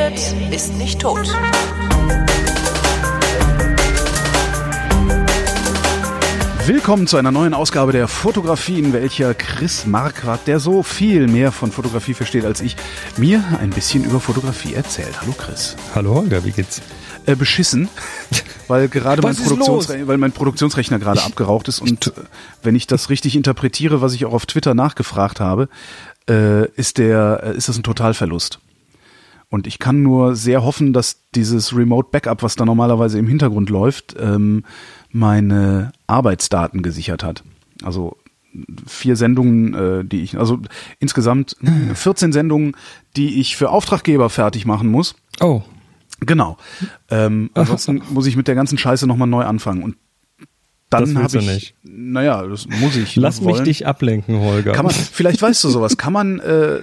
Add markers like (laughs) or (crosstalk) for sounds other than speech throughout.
redet, ist nicht tot. Willkommen zu einer neuen Ausgabe der Fotografie, in welcher Chris Marquardt, der so viel mehr von Fotografie versteht als ich, mir ein bisschen über Fotografie erzählt. Hallo Chris. Hallo Holger, wie geht's? Äh, beschissen, weil gerade mein, Produktionsre weil mein Produktionsrechner gerade abgeraucht ist und äh, wenn ich das richtig interpretiere, was ich auch auf Twitter nachgefragt habe, äh, ist der äh, ist das ein Totalverlust. Und ich kann nur sehr hoffen, dass dieses Remote Backup, was da normalerweise im Hintergrund läuft, ähm, meine Arbeitsdaten gesichert hat. Also vier Sendungen, äh, die ich, also insgesamt (clears throat) 14 Sendungen, die ich für Auftraggeber fertig machen muss. Oh, Genau. Ähm, (laughs) ansonsten muss ich mit der ganzen Scheiße nochmal neu anfangen. Und dann willst habe du ich. nicht. Naja, das muss ich. lass mich dich ablenken, Holger. Kann man, (laughs) vielleicht weißt du sowas. Kann man, äh,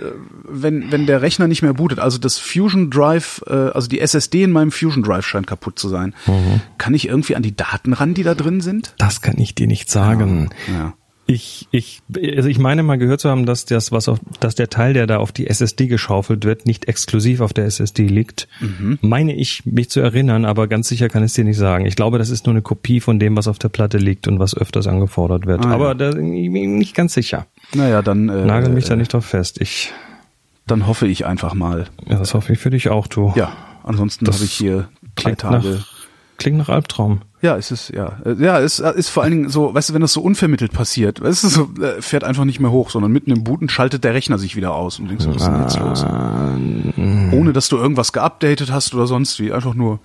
wenn, wenn der Rechner nicht mehr bootet, also das Fusion Drive, äh, also die SSD in meinem Fusion Drive scheint kaputt zu sein, Mhm. kann ich irgendwie an die Daten ran, die da drin sind? das kann ich dir nicht sagen. Ja. Ich, ich, also ich meine mal gehört zu haben, dass das, was auf, dass der Teil, der da auf die SSD geschaufelt wird, nicht exklusiv auf der SSD liegt. Mhm. Meine ich, mich zu erinnern, aber ganz sicher kann ich es dir nicht sagen. Ich glaube, das ist nur eine Kopie von dem, was auf der Platte liegt und was öfters angefordert wird. Ah, ja. aber da, ich bin nicht ganz sicher. Naja, dann, äh, Nagel mich da nicht drauf fest. Ich, dann hoffe ich einfach mal. ja, das hoffe ich für dich auch, du. Ja, ansonsten habe ich hier drei Tage. nach, klingt nach Albtraum. Ja, es ist, ja. Ja, es ist vor allen Dingen so, weißt du, wenn das so unvermittelt passiert, weißt du, so, äh, fährt einfach nicht mehr hoch, sondern mitten im Booten schaltet der Rechner sich wieder aus und du denkst, was ist denn jetzt los? Ohne dass du irgendwas geupdatet hast oder sonst wie, einfach nur,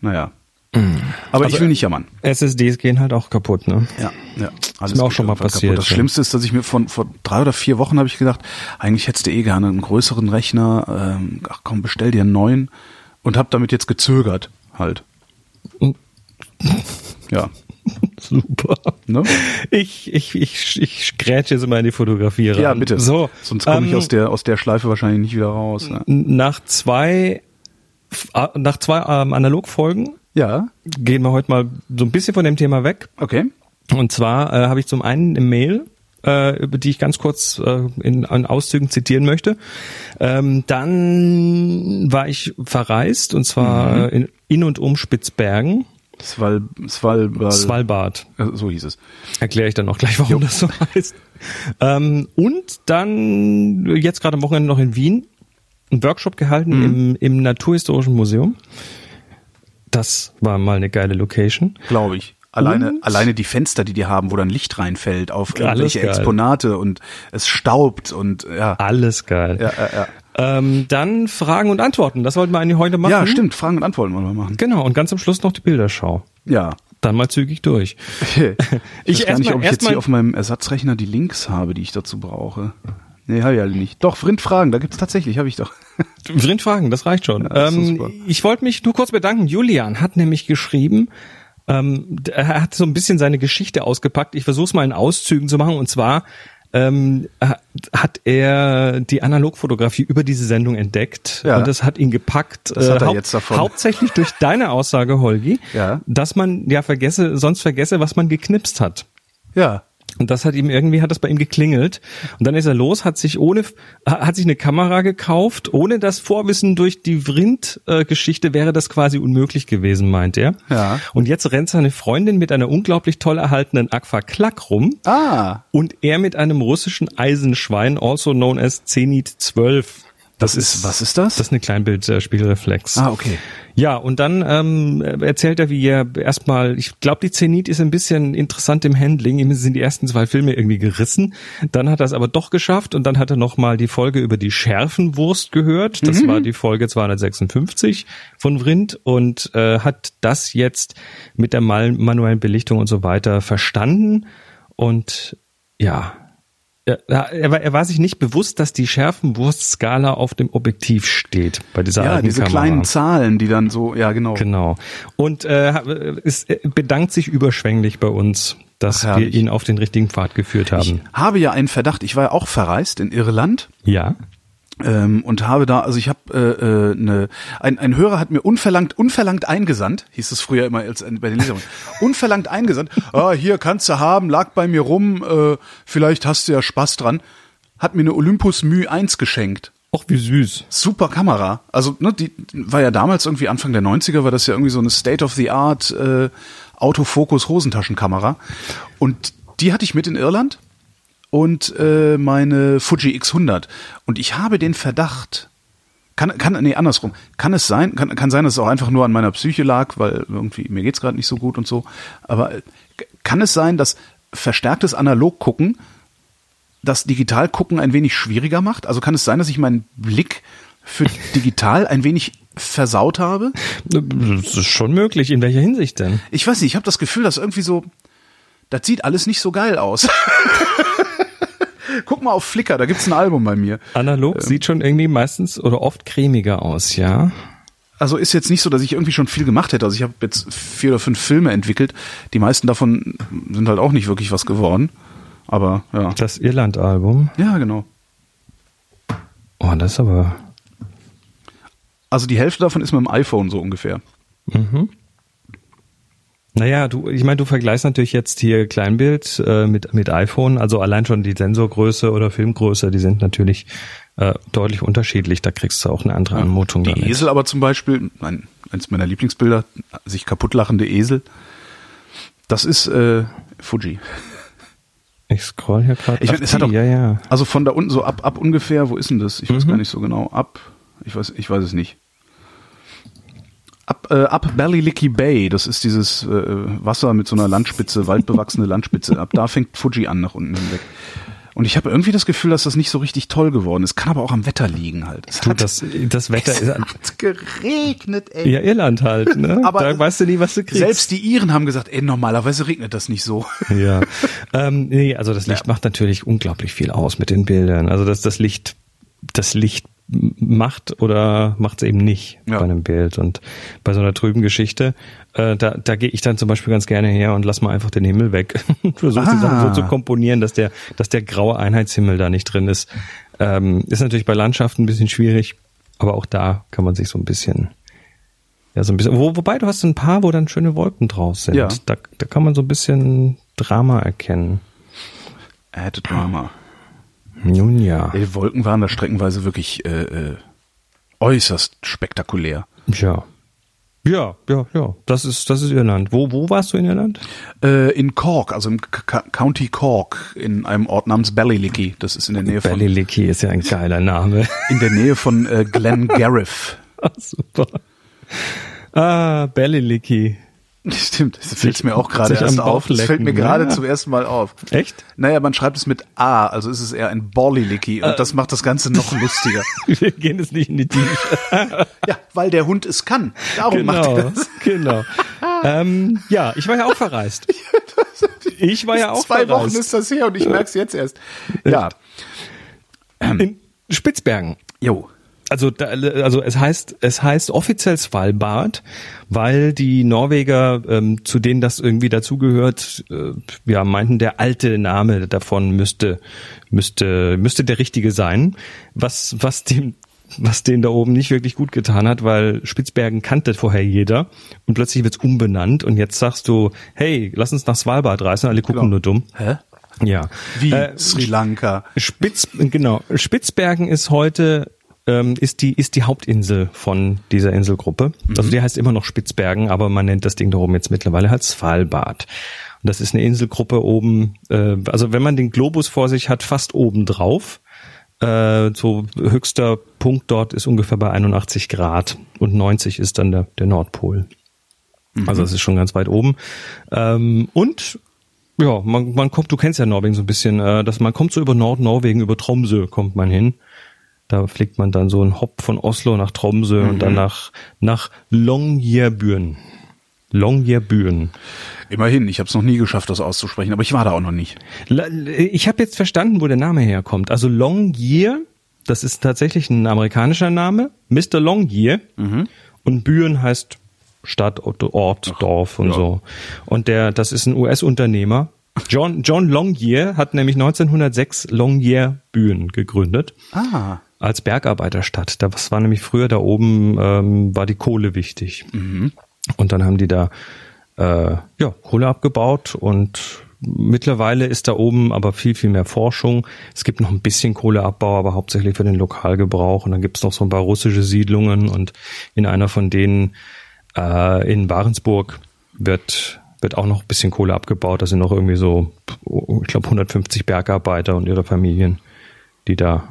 naja. Aber, ich will nicht jammern. SSDs gehen halt auch kaputt, ne? Ja, ja. Alles mir auch schon mal passiert, Das ja. Schlimmste ist, dass ich mir von vor drei oder vier Wochen habe ich gedacht, eigentlich hättest du eh gerne einen größeren Rechner. Ähm, ach komm, bestell dir einen neuen und habe damit jetzt gezögert, halt. Ja, (laughs) Super. ne? Ich, ich, ich, ich grätsche jetzt immer in die Fotografie rein. Ja, bitte. So, Sonst komme ich ähm, aus der aus der Schleife wahrscheinlich nicht wieder raus. Ne? Nach zwei, nach zwei ähm, Analogfolgen Ja, gehen wir heute mal so ein bisschen von dem Thema weg. okay. Und zwar äh, habe ich zum einen eine Mail, äh, über die ich ganz kurz äh, in, in Auszügen zitieren möchte. Ähm, dann war ich verreist und zwar Mhm. in, in und um Spitzbergen, Sval, Sval, Sval, Svalbard. äh, so hieß es. Erkläre ich dann auch gleich, warum das so heißt. Ähm, und dann jetzt gerade am Wochenende noch in Wien einen Workshop gehalten Mhm. im, im Naturhistorischen Museum. Das war mal eine geile Location. Glaube ich. Alleine, Und? alleine die Fenster, die die haben, wo dann Licht reinfällt auf irgendwelche. Exponate und es staubt und ja. Alles geil. Ja, ja, ja. Ähm, dann Fragen und Antworten. Das wollten wir eigentlich heute machen. ja, stimmt. Fragen und Antworten wollen wir machen. Genau. Und ganz am Schluss noch die Bilderschau. Ja. Dann mal zügig durch. (laughs) Ich, weiß gar nicht, mal- ob ich jetzt hier auf meinem Ersatzrechner die Links habe, die ich dazu brauche. Nee, habe ich alle nicht. Doch, Vrindfragen, da gibt's tatsächlich, habe ich doch. (laughs) Drin Fragen, das reicht schon. das ist ähm, ich wollte mich nur kurz bedanken. Julian hat nämlich geschrieben, ähm, er hat so ein bisschen seine Geschichte ausgepackt. Ich versuche es mal in Auszügen zu machen. Und zwar ähm, hat er die Analogfotografie über diese Sendung entdeckt Ja. und das hat ihn gepackt. Das hat er hau- jetzt davon. Hauptsächlich durch deine Aussage, Holgi, Ja. dass man ja vergesse, sonst vergesse, was man geknipst hat. Ja. Und das hat ihm irgendwie, hat das bei ihm geklingelt. Und dann ist er los, hat sich ohne, hat sich eine Kamera gekauft. Ohne das Vorwissen durch die Vrind-Geschichte wäre das quasi unmöglich gewesen, meint er. Ja. Und jetzt rennt seine Freundin mit einer unglaublich toll erhaltenen Aqua Klack rum. Ah, Und er mit einem russischen Eisenschwein, also known as Zenit 12. das ist, was ist das? Das ist eine Kleinbildspiegelreflex. ah, okay. Ja, und dann ähm, erzählt er, wie er erstmal, ich glaube, die Zenit ist ein bisschen interessant im Handling. Ihm sind die ersten zwei Filme irgendwie gerissen. Dann hat er es aber doch geschafft und dann hat er nochmal die Folge über die Schärfenwurst gehört. Das war die Folge 256 von Vrind und äh, hat das jetzt mit der manuellen Belichtung und so weiter verstanden. Und ja, er, er, war, er war sich nicht bewusst, dass die Schärfenwurstskala auf dem Objektiv steht bei dieser Ja, alten diese Kamera. kleinen Zahlen, die dann so, ja, genau. Genau. Und äh, es bedankt sich überschwänglich bei uns, dass Ach, wir ihn auf den richtigen Pfad geführt haben. Ich habe ja einen Verdacht. Ich war ja auch verreist in Irland. ja. Ähm, und habe da, also ich habe äh, äh, ne, ein, ein Hörer hat mir unverlangt, unverlangt eingesandt, hieß es früher immer als bei den Lesern, (laughs) unverlangt eingesandt, ah, hier kannst du haben, lag bei mir rum, äh, vielleicht hast du ja Spaß dran, hat mir eine Olympus Mü 1 geschenkt. Ach, wie süß. Super Kamera. Also, ne, die war ja damals irgendwie Anfang der 90er, war das ja irgendwie so eine State-of-the-Art äh, Autofokus-Hosentaschenkamera. Und die hatte ich mit in Irland und äh, meine Fuji X100. Und ich habe den Verdacht, kann, kann, nee, andersrum. Kann es sein, kann, kann sein, dass es auch einfach nur an meiner Psyche lag, weil irgendwie mir geht's gerade nicht so gut und so. Aber äh, kann es sein, dass verstärktes Analog-Gucken das Digital-Gucken ein wenig schwieriger macht? Also kann es sein, dass ich meinen Blick für digital ein wenig versaut habe? Das ist schon möglich. In welcher Hinsicht denn? Ich weiß nicht, ich habe das Gefühl, dass irgendwie so, das sieht alles nicht so geil aus. (laughs) Guck mal auf Flickr, da gibt's ein Album bei mir. Analog ähm. sieht schon irgendwie meistens oder oft cremiger aus, ja. Also ist jetzt nicht so, dass ich irgendwie schon viel gemacht hätte. Also ich habe jetzt vier oder fünf Filme entwickelt. Die meisten davon sind halt auch nicht wirklich was geworden. Aber ja. Das Irland-Album? Ja, genau. Oh, das ist aber. Also die Hälfte davon ist mit dem iPhone so ungefähr. Mhm. Naja, du, ich meine, du vergleichst natürlich jetzt hier Kleinbild äh, mit, mit iPhone, also allein schon die Sensorgröße oder Filmgröße, die sind natürlich äh, deutlich unterschiedlich. Da kriegst du auch eine andere Anmutung. Die damit. Esel aber zum Beispiel, mein, eins meiner Lieblingsbilder, sich kaputtlachende Esel, das ist äh, Fuji. Ich scroll hier gerade. Ich mein, es hat auch, ja, ja. Also von da unten so ab, ab ungefähr, wo ist denn das? Ich weiß mhm. gar nicht so genau. Ab, ich weiß, ich weiß es nicht. Ab, äh, ab Ballylicky Bay, das ist dieses äh, Wasser mit so einer Landspitze, waldbewachsene Landspitze. Ab da fängt Fuji an nach unten hinweg. Und ich habe irgendwie das Gefühl, dass das nicht so richtig toll geworden ist. Kann aber auch am Wetter liegen halt. Es du, hat, das, das Wetter es ist hat geregnet, ey. Ja, Irland halt, ne? (laughs) aber da weißt du nie, was du kriegst. Selbst die Iren haben gesagt, ey, normalerweise regnet das nicht so. (laughs) Ja. ähm, nee, also das Licht ja. macht natürlich unglaublich viel aus mit den Bildern. Also das, das Licht, das Licht macht oder macht es eben nicht ja. bei einem Bild. Und bei so einer trüben Geschichte, äh, da, da gehe ich dann zum Beispiel ganz gerne her und lass mal einfach den Himmel weg. (laughs) Versuche ah. die Sachen so zu komponieren, dass der, dass der graue Einheitshimmel da nicht drin ist. Ähm, ist natürlich bei Landschaften ein bisschen schwierig, aber auch da kann man sich so ein bisschen ja, so ein bisschen. Wo, wobei du hast ein paar, wo dann schöne Wolken draus sind. Ja. Da, da kann man so ein bisschen Drama erkennen. Add Drama. Nun ja. Die Wolken waren da streckenweise wirklich äh, äh, äußerst spektakulär. Ja. Ja, ja, ja. Das ist, das ist Irland. Wo, wo warst du in Irland? Äh, in Cork, also im K County Cork, in einem Ort namens Ballylicky. Das ist in der Nähe von. Ballylicky ist ja ein geiler Name. (laughs) In der Nähe von äh, Glengarriff. (laughs) ah, super. Ah, Ballylicky. (laughs) Stimmt, das fällt mir auch gerade erst auf. Das fällt mir gerade ja. zum ersten Mal auf. Echt? Naja, man schreibt es mit A, also ist es eher ein Bollylicky und äh. das macht das Ganze noch lustiger. (laughs) Wir gehen jetzt nicht in die Tiefe. (laughs) ja, weil der Hund es kann. Darum genau, macht er das. Genau. ähm, ja, ich war ja auch verreist. Ich war ja auch Zwei verreist. Zwei Wochen ist das her und ich merke es jetzt erst. Ja. In Spitzbergen. Jo also da, also es heißt es heißt offiziell Svalbard, weil die Norweger ähm, zu denen das irgendwie dazugehört, äh, ja meinten der alte Name davon müsste müsste müsste der richtige sein, was was dem was denen da oben nicht wirklich gut getan hat, weil Spitzbergen kannte vorher jeder und plötzlich wird's umbenannt und jetzt sagst du, hey, lass uns nach Svalbard reisen, alle gucken genau. nur dumm. Hä? Ja. Wie äh, Sri Lanka. Spitz, genau. Spitzbergen ist heute ähm, ist die ist die Hauptinsel von dieser Inselgruppe. Mhm. Also die heißt immer noch Spitzbergen, aber man nennt das Ding da oben jetzt mittlerweile halt Svalbard. Und das ist eine Inselgruppe oben, äh, also wenn man den Globus vor sich hat, fast oben drauf. Äh, so höchster Punkt dort ist ungefähr bei 81 Grad und 90 ist dann der, der Nordpol. Mhm. Also es ist schon ganz weit oben. Ähm, und ja, man, man kommt, du kennst ja Norwegen so ein bisschen, äh, dass man kommt so über Nordnorwegen, über Tromsø kommt man hin. Da fliegt man dann so einen Hop von Oslo nach Tromsø mhm. und dann nach, nach Longyearbyen. Longyearbyen. Immerhin, ich habe es noch nie geschafft, das auszusprechen, aber ich war da auch noch nicht. Ich habe jetzt verstanden, wo der Name herkommt. Also Longyear, das ist tatsächlich ein amerikanischer Name, Mr. Longyear. Mhm. Und Büren heißt Stadt, Ort, Ach, Dorf und ja. so. Und der, das ist ein US-Unternehmer. John, John Longyear hat nämlich 1906 Longyear Bühen gegründet. Ah als Bergarbeiterstadt. Das war nämlich früher da oben, ähm, war die Kohle wichtig. Mhm. Und dann haben die da äh, ja, Kohle abgebaut und mittlerweile ist da oben aber viel, viel mehr Forschung. Es gibt noch ein bisschen Kohleabbau, aber hauptsächlich für den Lokalgebrauch. Und dann gibt es noch so ein paar russische Siedlungen und in einer von denen äh, in Warensburg wird wird auch noch ein bisschen Kohle abgebaut. Da sind noch irgendwie so, ich glaube, 150 Bergarbeiter und ihre Familien, die da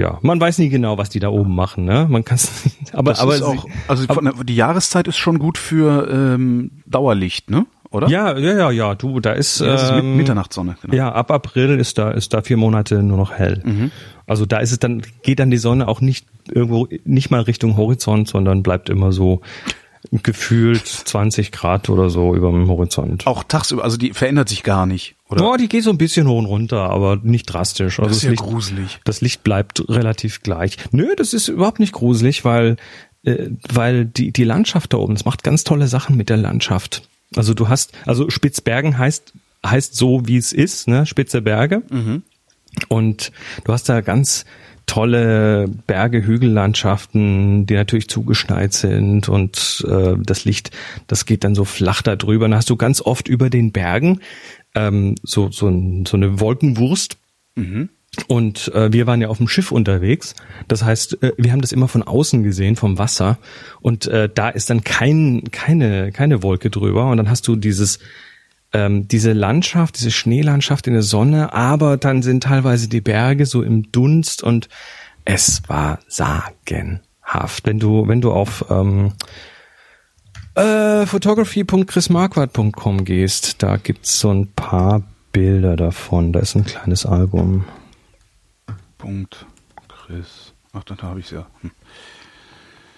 ja, man weiß nie genau, was die da oben machen, ne? Man kann es (laughs) aber das aber ist auch, also aber, die Jahreszeit ist schon gut für ähm, Dauerlicht, ne? Oder? Ja, ja, ja, ja. Du, da ist, ja, ist ähm, Mitternachtssonne. Genau. Ja, ab April ist da ist da vier Monate nur noch hell. Mhm. Also da ist es dann geht dann die Sonne auch nicht irgendwo nicht mal Richtung Horizont, sondern bleibt immer so gefühlt 20 Grad oder so über dem Horizont. Auch tagsüber, also die verändert sich gar nicht, oder? Oh, die geht so ein bisschen hoch und runter, aber nicht drastisch. Also das ist ja Licht, gruselig. Das Licht bleibt relativ gleich. Nö, das ist überhaupt nicht gruselig, weil äh, weil die die Landschaft da oben, das macht ganz tolle Sachen mit der Landschaft. Also du hast, also Spitzbergen heißt heißt so wie es ist, ne, Spitze Berge. Mhm. Und du hast da ganz tolle Berge, Hügellandschaften, die natürlich zugeschneit sind und äh, das Licht, das geht dann so flach da drüber. Dann hast du ganz oft über den Bergen ähm, so, so, so eine Wolkenwurst. Mhm. Und äh, wir waren ja auf dem Schiff unterwegs. Das heißt, äh, wir haben das immer von außen gesehen, vom Wasser. Und äh, da ist dann kein, keine, keine Wolke drüber. Und dann hast du dieses ähm, diese Landschaft, diese Schneelandschaft in der Sonne, aber dann sind teilweise die Berge so im Dunst und es war sagenhaft. Wenn du, wenn du auf ähm, äh, photography.chrismarquardt.com gehst, da gibt's so ein paar Bilder davon. Da ist ein kleines Album. Punkt Chris. Ach, dann habe ich ja. Hm.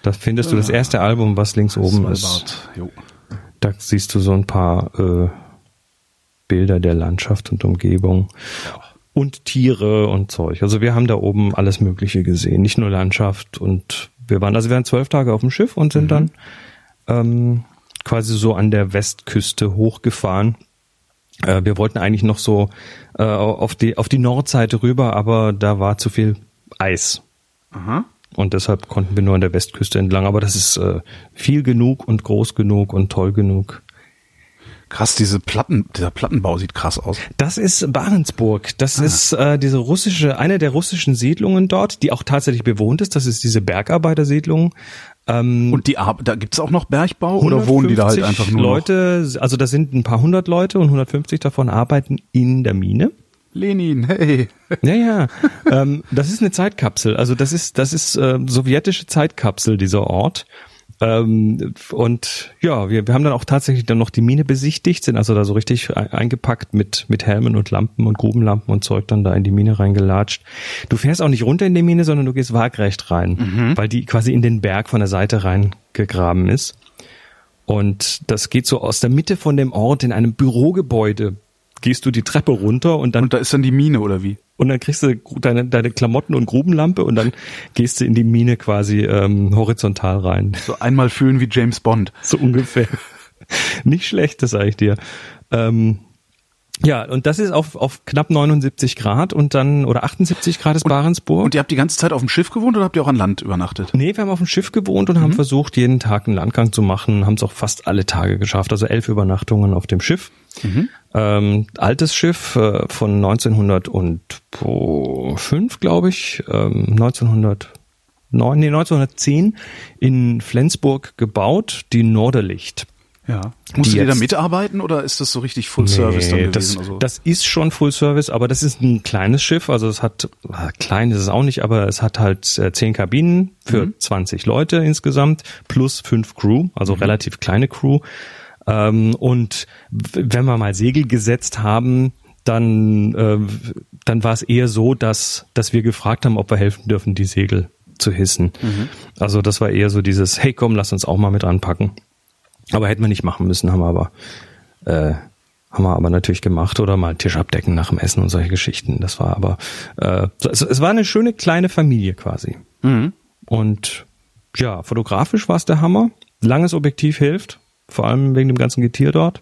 Da findest du das ah. erste Album, was links oben ist. Jo. Da siehst du so ein paar äh, Bilder der Landschaft und Umgebung und Tiere und Zeug. Also wir haben da oben alles Mögliche gesehen, nicht nur Landschaft und wir waren, also wir waren zwölf Tage auf dem Schiff und sind mhm. dann ähm, quasi so an der Westküste hochgefahren. Äh, wir wollten eigentlich noch so äh, auf die auf die Nordseite rüber, aber da war zu viel Eis. Aha. Und deshalb konnten wir nur an der Westküste entlang. Aber das ist äh, viel genug und groß genug und toll genug. Krass, diese Platten, dieser Plattenbau sieht krass aus. Das ist Barentsburg. Das ah. ist äh, diese russische, eine der russischen Siedlungen dort, die auch tatsächlich bewohnt ist. Das ist diese Bergarbeitersiedlung. Ähm, Und die da gibt's auch noch Bergbau oder wohnen die da halt einfach nur? Leute, noch? also da sind ein paar hundert Leute und 150 davon arbeiten in der Mine. Lenin, hey. (laughs) Ja, ja. ähm, das ist eine Zeitkapsel. Also das ist, das ist äh, sowjetische Zeitkapsel, dieser Ort. Ähm, und ja, wir, wir haben dann auch tatsächlich dann noch die Mine besichtigt, sind also da so richtig eingepackt mit, mit Helmen und Lampen und Grubenlampen und Zeug dann da in die Mine reingelatscht. Du fährst auch nicht runter in die Mine, sondern du gehst waagrecht rein, mhm. weil die quasi in den Berg von der Seite reingegraben ist. Und das geht so aus der Mitte von dem Ort in einem Bürogebäude. Gehst du die Treppe runter und dann. Und da ist dann die Mine oder wie? und dann kriegst du deine, deine Klamotten und Grubenlampe und dann gehst du in die Mine quasi ähm, horizontal rein. So einmal fühlen wie James Bond. So ungefähr. (laughs) Nicht schlecht, das sage ich dir. Ähm, ja, und das ist auf, auf knapp 79 Grad und dann, oder 78 Grad ist und, Barentsburg. Und ihr habt die ganze Zeit auf dem Schiff gewohnt oder habt ihr auch an Land übernachtet? Nee, wir haben auf dem Schiff gewohnt und mhm. haben versucht, jeden Tag einen Landgang zu machen, haben es auch fast alle Tage geschafft, also elf Übernachtungen auf dem Schiff. Mhm. Ähm, altes Schiff äh, von 1905, glaube ich, ähm, 1909, nee, 1910 in Flensburg gebaut, die Norderlicht. Ja. Musst du da mitarbeiten oder ist das so richtig Full Service nee, dann gewesen? Das, also? das ist schon Full Service, aber das ist ein kleines Schiff. Also es hat, äh, klein ist es auch nicht, aber es hat halt äh, zehn Kabinen für mhm. 20 Leute insgesamt plus fünf Crew, also mhm. relativ kleine Crew. Ähm, und wenn wir mal Segel gesetzt haben, dann, äh, dann war es eher so, dass, dass wir gefragt haben, ob wir helfen dürfen, die Segel zu hissen. Mhm. Also das war eher so dieses, hey komm, lass uns auch mal mit anpacken. Aber hätten wir nicht machen müssen, haben wir aber, äh, haben wir aber natürlich gemacht oder mal Tisch abdecken nach dem Essen und solche Geschichten. Das war aber, äh, es, es war eine schöne kleine Familie quasi. Mhm. Und ja, fotografisch war es der Hammer. Langes Objektiv hilft, vor allem wegen dem ganzen Getier dort.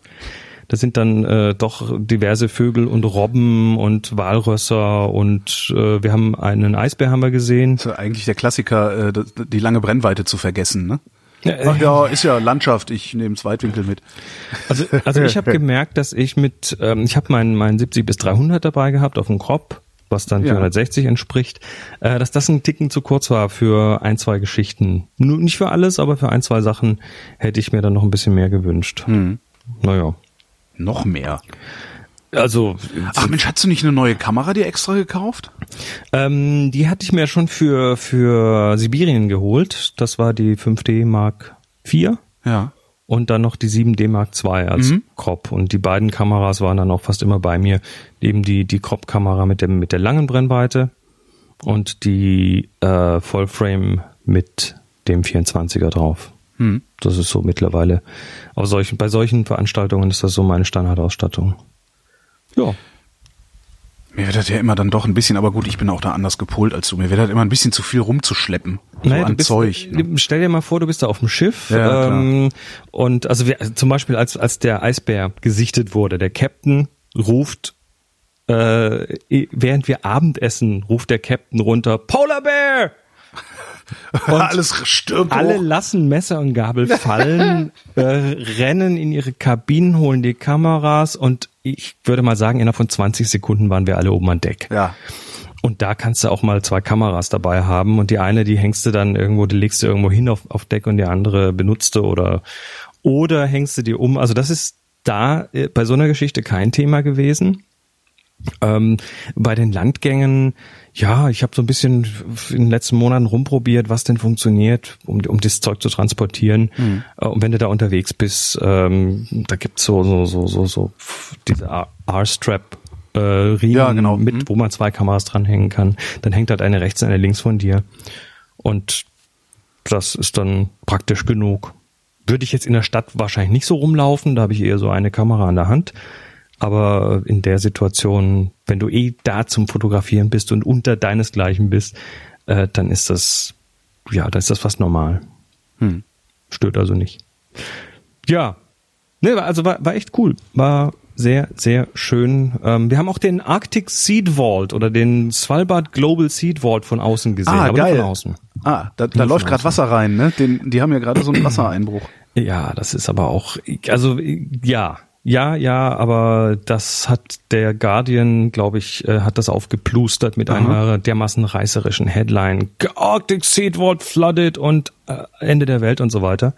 Da sind dann äh, doch diverse Vögel und Robben und Walrösser und äh, wir haben einen Eisbär haben wir gesehen. Das ist eigentlich der Klassiker, äh, die lange Brennweite zu vergessen, ne? Ach ja, ist ja Landschaft, ich nehme Zweitwinkel mit. Also, also ich (laughs) habe gemerkt, dass ich mit, ähm, ich habe meinen mein 70 bis 300 dabei gehabt auf dem Crop, was dann Ja. 460 entspricht, äh, dass das ein Ticken zu kurz war für ein, zwei Geschichten. Nur nicht für alles, aber für ein, zwei Sachen hätte ich mir dann noch ein bisschen mehr gewünscht. Hm. Naja. Noch mehr. Also, Ach Mensch, hast du nicht eine neue Kamera dir extra gekauft? ähm, die hatte ich mir schon für, für Sibirien geholt. Das war die 5D Mark IV. Ja. Und dann noch die 7D Mark II als Mhm. Crop. Und die beiden Kameras waren dann auch fast immer bei mir. Eben die, die Crop-Kamera mit dem, mit der langen Brennweite und die äh, Vollframe mit dem 24er drauf. Hm. Das ist so mittlerweile, auf solchen, bei solchen Veranstaltungen ist das so meine Standardausstattung. Ja. Mir wird das ja immer dann doch ein bisschen, aber gut, ich bin auch da anders gepolt als du. Mir wird das immer ein bisschen zu viel rumzuschleppen. So Naja, an du bist, Zeug. Ne? Stell dir mal vor, du bist da auf dem Schiff Ja, ähm, und also, wir, also zum Beispiel als als der Eisbär gesichtet wurde, der Captain ruft äh, während wir Abendessen ruft der Captain runter Polar Bear (laughs) Alles stirbt alle hoch. lassen Messer und Gabel fallen, (laughs) äh, rennen in ihre Kabinen, holen die Kameras und ich würde mal sagen, innerhalb von 20 Sekunden waren wir alle oben an Deck. Ja. Und da kannst du auch mal zwei Kameras dabei haben und die eine, die hängst du dann irgendwo, die legst du irgendwo hin auf, auf Deck und die andere benutzt du oder, oder hängst du die um. Also das ist da äh, bei so einer Geschichte kein Thema gewesen. Ähm, bei den Landgängen, ja, ich habe so ein bisschen in den letzten Monaten rumprobiert, was denn funktioniert, um, um das Zeug zu transportieren. Äh, Und wenn du da unterwegs bist, ähm, da gibt's so, so, so, so, so diese R-Strap. Äh, Riemen Ja, genau. mit, Mhm. wo man zwei Kameras dranhängen kann. Dann hängt halt eine rechts und eine links von dir. Und das ist dann praktisch genug. Würde ich jetzt in der Stadt wahrscheinlich nicht so rumlaufen, da habe ich eher so eine Kamera an der Hand. Aber in der Situation, wenn du eh da zum Fotografieren bist und unter deinesgleichen bist, äh, dann ist das, ja, dann ist das fast normal. Hm. Stört also nicht. Ja. Ne, war- also war, war echt cool. War sehr, sehr schön. Ähm, wir haben auch den Arctic Seed Vault oder den Svalbard Global Seed Vault von außen gesehen. Ah, aber geil. von außen. Ah, da, da läuft gerade Wasser rein, ne? Den, die haben ja gerade so einen (clears throat) Wassereinbruch. Ja, das ist aber auch, also ja, ja, ja, aber das hat der Guardian, glaube ich, äh, hat das aufgeplustert mit einer dermaßen reißerischen Headline. Arctic Seed Vault flooded und äh, Ende der Welt und so weiter.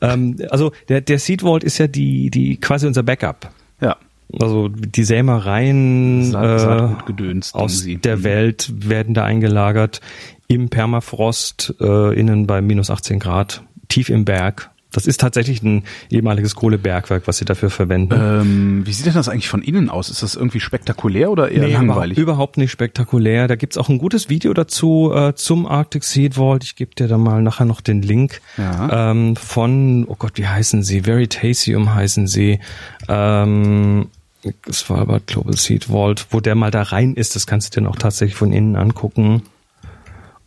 Ähm, also der, der Seed Vault ist ja die, die quasi unser Backup. Ja. Also die Sämereien Saat- äh, aus Sie. der Mhm. Welt werden da eingelagert im Permafrost, äh, innen bei minus 18 Grad, tief im Berg. Das ist tatsächlich ein ehemaliges Kohlebergwerk, was sie dafür verwenden. Ähm, wie sieht denn das eigentlich von innen aus? Ist das irgendwie spektakulär oder eher Nee, langweilig? Überhaupt, nicht spektakulär. Da gibt's auch ein gutes Video dazu äh, zum Arctic Seed Vault. Ich gebe dir da mal nachher noch den Link Ja. ähm, von, oh Gott, wie heißen sie? Veritasium heißen sie. Ähm, Svalbard Global Seed Vault, wo der mal da rein ist. Das kannst du dir auch tatsächlich von innen angucken.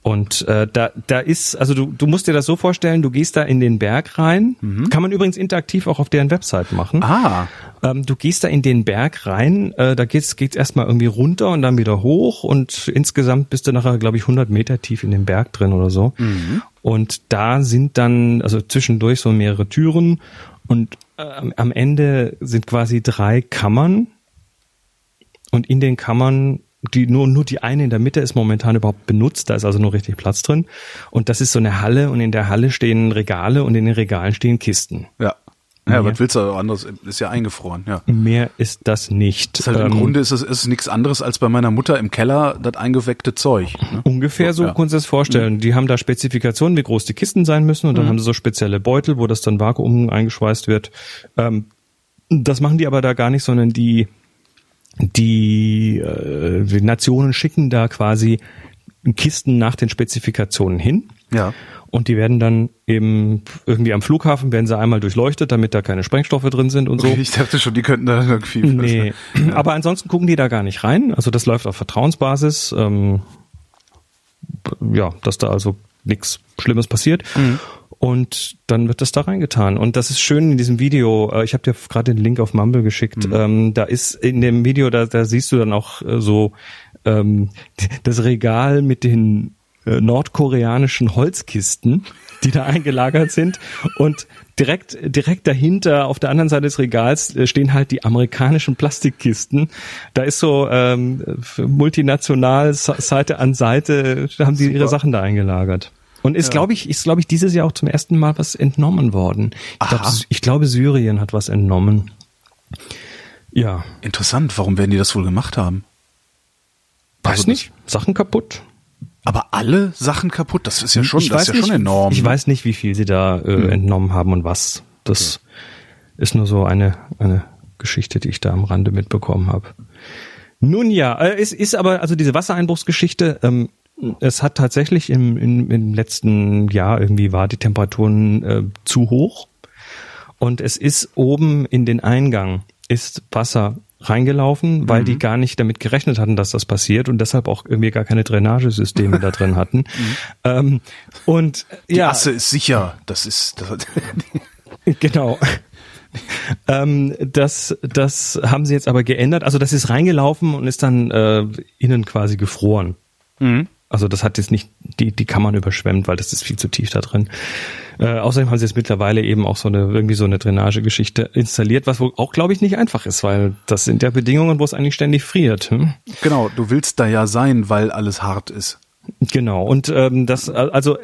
Und äh, da, da ist, also du, du musst dir das so vorstellen, du gehst da in den Berg rein. Kann man übrigens interaktiv auch auf deren Website machen. Ah, Ähm, du gehst da in den Berg rein, äh, da geht's geht's erstmal irgendwie runter und dann wieder hoch und insgesamt bist du nachher, glaube ich, 100 Meter tief in dem Berg drin oder so. Und da sind dann, also zwischendurch so mehrere Türen und äh, am Ende sind quasi drei Kammern und in den Kammern die nur nur die eine in der Mitte ist momentan überhaupt benutzt, da ist also nur richtig Platz drin und das ist so eine Halle und in der Halle stehen Regale und in den Regalen stehen Kisten. ja. Ja, Ja. was willst du auch anderes? Ist ja eingefroren, ja. Mehr ist das nicht. Ist halt im Ähm, Grunde ist es ist nichts anderes als bei meiner Mutter im Keller das eingeweckte Zeug. Ne? Ungefähr so Ja. Mhm. kannst du es vorstellen. Die haben da Spezifikationen, wie groß die Kisten sein müssen und dann haben sie so spezielle Beutel, wo das dann Vakuum eingeschweißt wird. Ähm, das machen die aber da gar nicht, sondern die, die, äh, die Nationen schicken da quasi Kisten nach den Spezifikationen hin. Ja. Und die werden dann eben irgendwie am Flughafen werden sie einmal durchleuchtet, damit da keine Sprengstoffe drin sind und so. Okay, ich dachte schon, die könnten da irgendwie. Nee, (clears throat) aber ansonsten gucken die da gar nicht rein. Also das läuft auf Vertrauensbasis. Ähm, ja, dass da also nichts Schlimmes passiert. Und dann wird das da reingetan. Und das ist schön in diesem Video. äh, Ich habe dir gerade den Link auf Mumble geschickt. Ähm, da ist in dem Video, da, da siehst du dann auch äh, so ähm, (laughs) das Regal mit den äh, nordkoreanischen Holzkisten, die da (laughs) eingelagert sind und direkt direkt dahinter auf der anderen Seite des Regals äh, stehen halt die amerikanischen Plastikkisten. Da ist so ähm, multinational Seite an Seite da haben sie ihre Sachen da eingelagert. Und ist, ja. glaube ich, ist, glaube ich, dieses Jahr auch zum ersten Mal was entnommen worden. Ich, glaub, ich glaube, Syrien hat was entnommen. Ja. Interessant. Warum werden die das wohl gemacht haben? Weiß also nicht. Sachen kaputt. Aber alle Sachen kaputt, das ist ja schon, ich das ist ja nicht, schon enorm. Ich weiß nicht, wie viel sie da äh, hm. entnommen haben und was. Das okay. ist nur so eine, eine Geschichte, die ich da am Rande mitbekommen habe. Nun ja, äh, es ist aber, also diese Wassereinbruchsgeschichte, ähm, es hat tatsächlich im, im, im letzten Jahr irgendwie war die Temperaturen äh, zu hoch und es ist oben in den Eingang ist Wasser reingelaufen, weil mhm. die gar nicht damit gerechnet hatten, dass das passiert und deshalb auch irgendwie gar keine Drainagesysteme da drin hatten. (laughs) Mhm. Ähm, und die ja, Asse ist sicher. Das ist das (laughs) genau. ähm, das, das haben sie jetzt aber geändert. Also das ist reingelaufen und ist dann äh, innen quasi gefroren. Mhm. Also das hat jetzt nicht die, die Kammern überschwemmt, weil das ist viel zu tief da drin. Äh, außerdem haben sie jetzt mittlerweile eben auch so eine irgendwie so eine Drainagegeschichte installiert, was wohl auch glaube ich nicht einfach ist, weil das sind ja Bedingungen, wo es eigentlich ständig friert. Hm? Genau, du willst da ja sein, weil alles hart ist. Genau und ähm, das also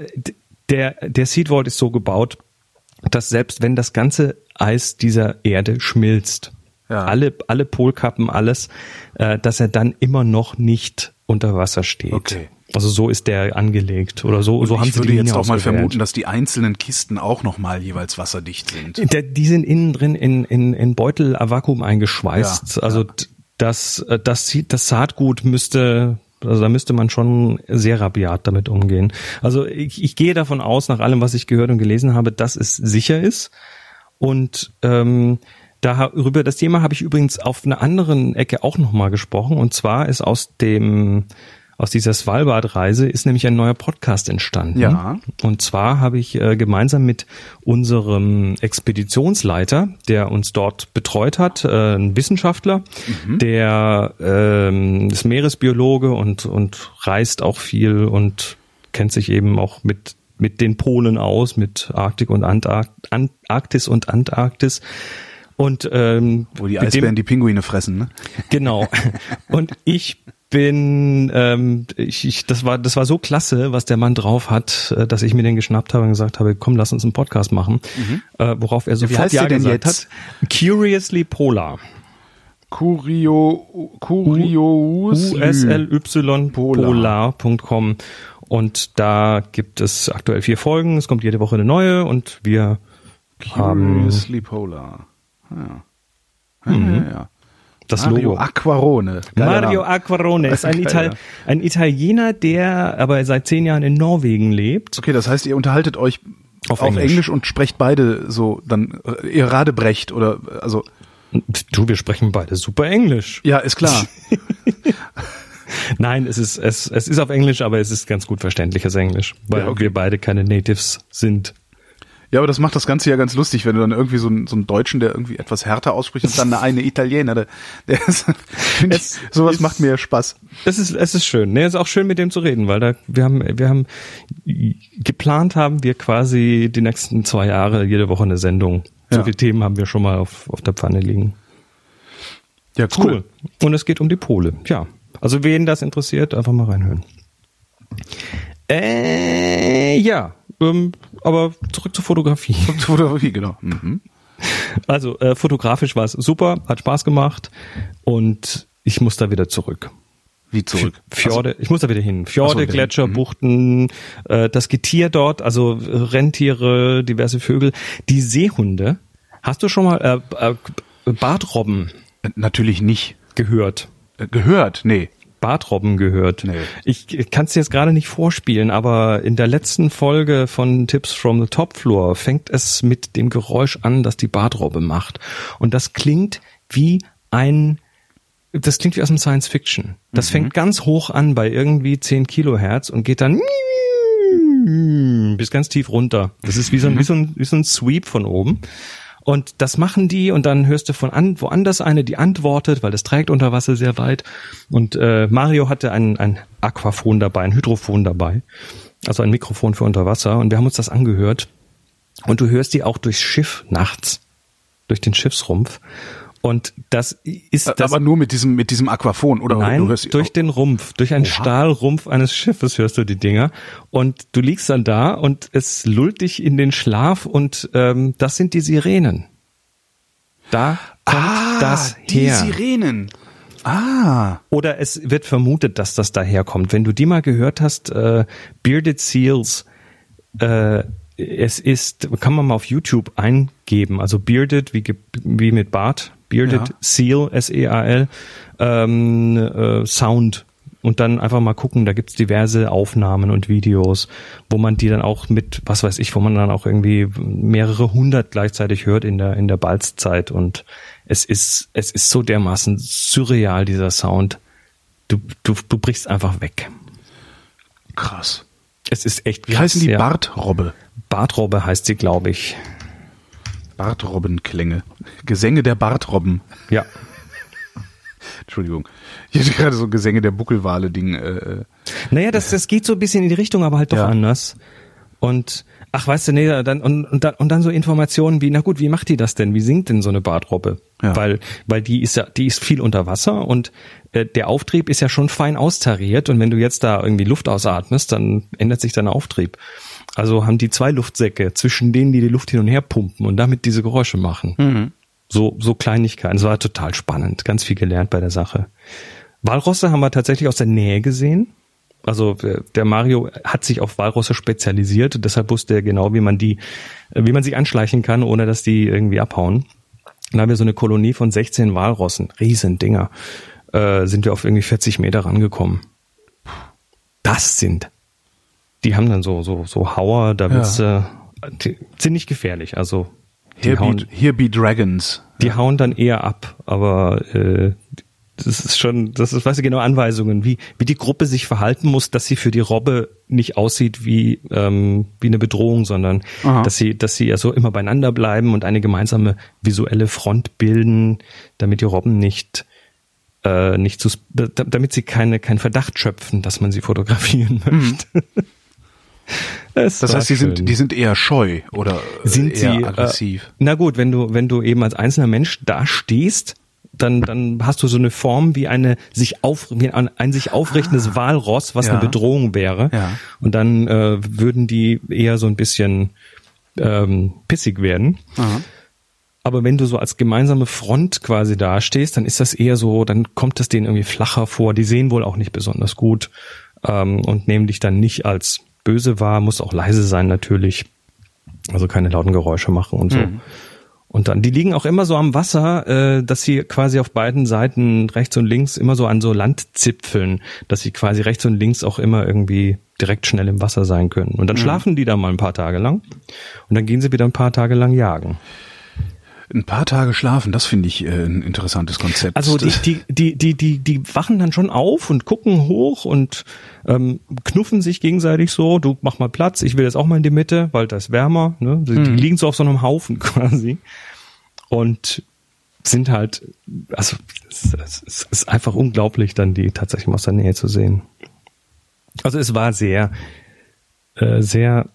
der der Seed Vault ist so gebaut, dass selbst wenn das ganze Eis dieser Erde schmilzt, ja. alle alle Polkappen alles, äh, dass er dann immer noch nicht unter Wasser steht. Okay. Also so ist der angelegt oder so. So haben ich sie würde jetzt auch mal vermuten, dass die einzelnen Kisten auch noch mal jeweils wasserdicht sind. Der, die sind innen drin in, in, in Beutel Vakuum eingeschweißt. Ja, also ja. das das das Saatgut müsste also da müsste man schon sehr rabiat damit umgehen. Also ich, ich gehe davon aus, nach allem, was ich gehört und gelesen habe, dass es sicher ist. Und ähm, darüber das Thema habe ich übrigens auf einer anderen Ecke auch nochmal gesprochen. Und zwar ist aus dem aus dieser Svalbard-Reise ist nämlich ein neuer Podcast entstanden. Ja. Und zwar habe ich äh, gemeinsam mit unserem Expeditionsleiter, der uns dort betreut hat, äh, ein Wissenschaftler, mhm. der äh, ist Meeresbiologe und, und reist auch viel und kennt sich eben auch mit mit den Polen aus, mit Arktik und Antarkt Antarktis und Antarktis. Und ähm, wo die Eisbären dem, die Pinguine fressen, ne? Genau. (laughs) Und ich bin, ähm, ich, ich, das war, das war so klasse, was der Mann drauf hat, äh, dass ich mir den geschnappt habe und gesagt habe, komm, lass uns einen Podcast machen, mhm. äh, worauf er sofort ja, ja gesagt hat. Curiously Polar. Curio, Curious USLY polar.com und da gibt es aktuell vier Folgen, es kommt jede Woche eine neue und wir Curiously haben, Polar. Ja. Mhm. Ja, ja das Mario Logo. Aquarone. Mario Aquarone ist ein, Ital ein Italiener, der aber seit zehn Jahren in Norwegen lebt. Okay, das heißt, ihr unterhaltet euch auf, auf Englisch. Englisch. und sprecht beide so dann äh, ihr Radebrecht oder also du wir sprechen beide super Englisch. Ja, ist klar. (laughs) Nein, es ist es es ist auf Englisch, aber es ist ganz gut verständliches Englisch, weil ja, okay. wir beide keine Natives sind. Ja, aber das macht das Ganze ja ganz lustig, wenn du dann irgendwie so einen, so einen Deutschen, der irgendwie etwas härter ausspricht und dann (laughs) eine Italiener, der, der ist, es, ich, sowas ist, macht mir Spaß. Es ist, es ist schön. Ne, es ist auch schön mit dem zu reden, weil da, wir haben, wir haben, geplant haben wir quasi die nächsten zwei Jahre jede Woche eine Sendung. So ja. viele Themen haben wir schon mal auf, auf der Pfanne liegen. Ja, cool. cool. Und es geht um die Pole. Ja. Also wen das interessiert, einfach mal reinhören. Äh, ja, ähm, aber zurück zur Fotografie. Zurück zur Fotografie, genau. Mhm. Also äh, fotografisch war es super, hat Spaß gemacht und ich muss da wieder zurück. Wie zurück? Fjorde, also, ich muss da wieder hin. Fjorde, so, Gletscher, mhm. Buchten, äh, das Getier dort, also Rentiere, diverse Vögel, die Seehunde. Hast du schon mal äh, äh, Bartrobben? Natürlich nicht. Gehört. Äh, gehört? Nee. Bartrobben gehört. Nee. Ich kann es jetzt gerade nicht vorspielen, aber in der letzten Folge von Tips from the Top Floor fängt es mit dem Geräusch an, das die Bartrobbe macht. Und das klingt wie ein das klingt wie aus dem Science Fiction. Das mhm. fängt ganz hoch an bei irgendwie 10 Kilohertz und geht dann bis ganz tief runter. Das ist wie so ein, wie so ein, wie so ein Sweep von oben. Und das machen die und dann hörst du von an, woanders eine, die antwortet, weil das trägt unter Wasser sehr weit. Und äh, Mario hatte ein, ein Aquaphon dabei, ein Hydrophon dabei, also ein Mikrofon für unter Wasser. Und wir haben uns das angehört. Und du hörst die auch durchs Schiff nachts, durch den Schiffsrumpf. Und das ist das. Aber nur mit diesem, mit diesem Aquaphon, oder? Nein, du hörst, durch den Rumpf, durch einen Oha. Stahlrumpf eines Schiffes hörst du die Dinger. Und du liegst dann da und es lullt dich in den Schlaf und ähm, das sind die Sirenen. Da kommt ah, das die her. Sirenen. Ah. Oder es wird vermutet, dass das daherkommt. Wenn du die mal gehört hast, äh, Bearded Seals, äh, es ist, kann man mal auf YouTube eingeben, also Bearded wie, wie mit Bart, Bearded Ja. Seal, S-E-A-L, ähm, äh, Sound. Und dann einfach mal gucken, da gibt's diverse Aufnahmen und Videos, wo man die dann auch mit, was weiß ich, wo man dann auch irgendwie mehrere hundert gleichzeitig hört in der, in der Balzzeit. Und es ist, es ist so dermaßen surreal, dieser Sound. Du, du, du brichst einfach weg. Krass. Es ist echt Wie krass, heißen die ja. Bartrobbe? Bartrobbe heißt sie, glaube ich. Bartrobbenklänge. Gesänge der Bartrobben. Ja. (laughs) Entschuldigung. Ich hatte gerade so Gesänge der Buckelwale-Ding. Äh, äh. Naja, das, das geht so ein bisschen in die Richtung, aber halt doch Ja. anders. Und ach, weißt du, nee, dann und, und dann und dann so Informationen wie, na gut, wie macht die das denn? Wie singt denn so eine Bartrobbe? Ja. Weil weil die ist ja, die ist viel unter Wasser und äh, der Auftrieb ist ja schon fein austariert und wenn du jetzt da irgendwie Luft ausatmest, dann ändert sich dein Auftrieb. Also haben die zwei Luftsäcke, zwischen denen die die Luft hin und her pumpen und damit diese Geräusche machen. So, so Kleinigkeiten. Es war total spannend. Ganz viel gelernt bei der Sache. Walrosse haben wir tatsächlich aus der Nähe gesehen. Also äh, der Mario hat sich auf Walrosse spezialisiert deshalb wusste er genau, wie man die, äh, wie man sich anschleichen kann, ohne dass die irgendwie abhauen. Dann haben wir so eine Kolonie von 16 Walrossen, riesen Dinger, äh, sind wir auf irgendwie 40 Meter rangekommen. Das sind. Die haben dann so so so Hauer, da wird's äh, die, ziemlich gefährlich. Also die Here, hauen, be, here be Dragons. die hauen dann eher ab, aber äh, das ist schon, das ist, weißt du, genau Anweisungen, wie, wie die Gruppe sich verhalten muss, dass sie für die Robbe nicht aussieht wie, ähm, wie eine Bedrohung, sondern Aha. dass sie, dass sie ja so immer beieinander bleiben und eine gemeinsame visuelle Front bilden, damit die Robben nicht äh, nicht zu, da- damit sie keine, keinen Verdacht schöpfen, dass man sie fotografieren möchte. Es Mhm. Das heißt, die schön sind, die sind eher scheu oder äh, sind eher sie aggressiv. Äh, na gut, wenn du wenn du eben als einzelner Mensch da stehst, dann dann hast du so eine Form wie eine sich auf wie ein, ein sich aufrichtendes Walross, was Ah. Ja. eine Bedrohung wäre. Ja. Und dann äh, würden die eher so ein bisschen ähm, pissig werden. Aha. Aber wenn du so als gemeinsame Front quasi dastehst, dann ist das eher so, dann kommt es denen irgendwie flacher vor. Die sehen wohl auch nicht besonders gut ähm, und nehmen dich dann nicht als böse wahr, muss auch leise sein natürlich. Also keine lauten Geräusche machen und so. Und dann, die liegen auch immer so am Wasser, äh, dass sie quasi auf beiden Seiten rechts und links immer so an so Landzipfeln, dass sie quasi rechts und links auch immer irgendwie direkt schnell im Wasser sein können. Und dann schlafen die da mal ein paar Tage lang und dann gehen sie wieder ein paar Tage lang jagen. Ein paar Tage schlafen, das finde ich äh, ein interessantes Konzept. Also die, (laughs) die, die, die, die, die wachen dann schon auf und gucken hoch und ähm, knuffen sich gegenseitig so, du mach mal Platz, ich will jetzt auch mal in die Mitte, weil da ist wärmer. Ne? Die, die liegen so auf so einem Haufen (laughs) quasi. Und sind halt, also es, es, ist einfach unglaublich, dann die tatsächlich mal aus der Nähe zu sehen. Also es war sehr, äh, sehr,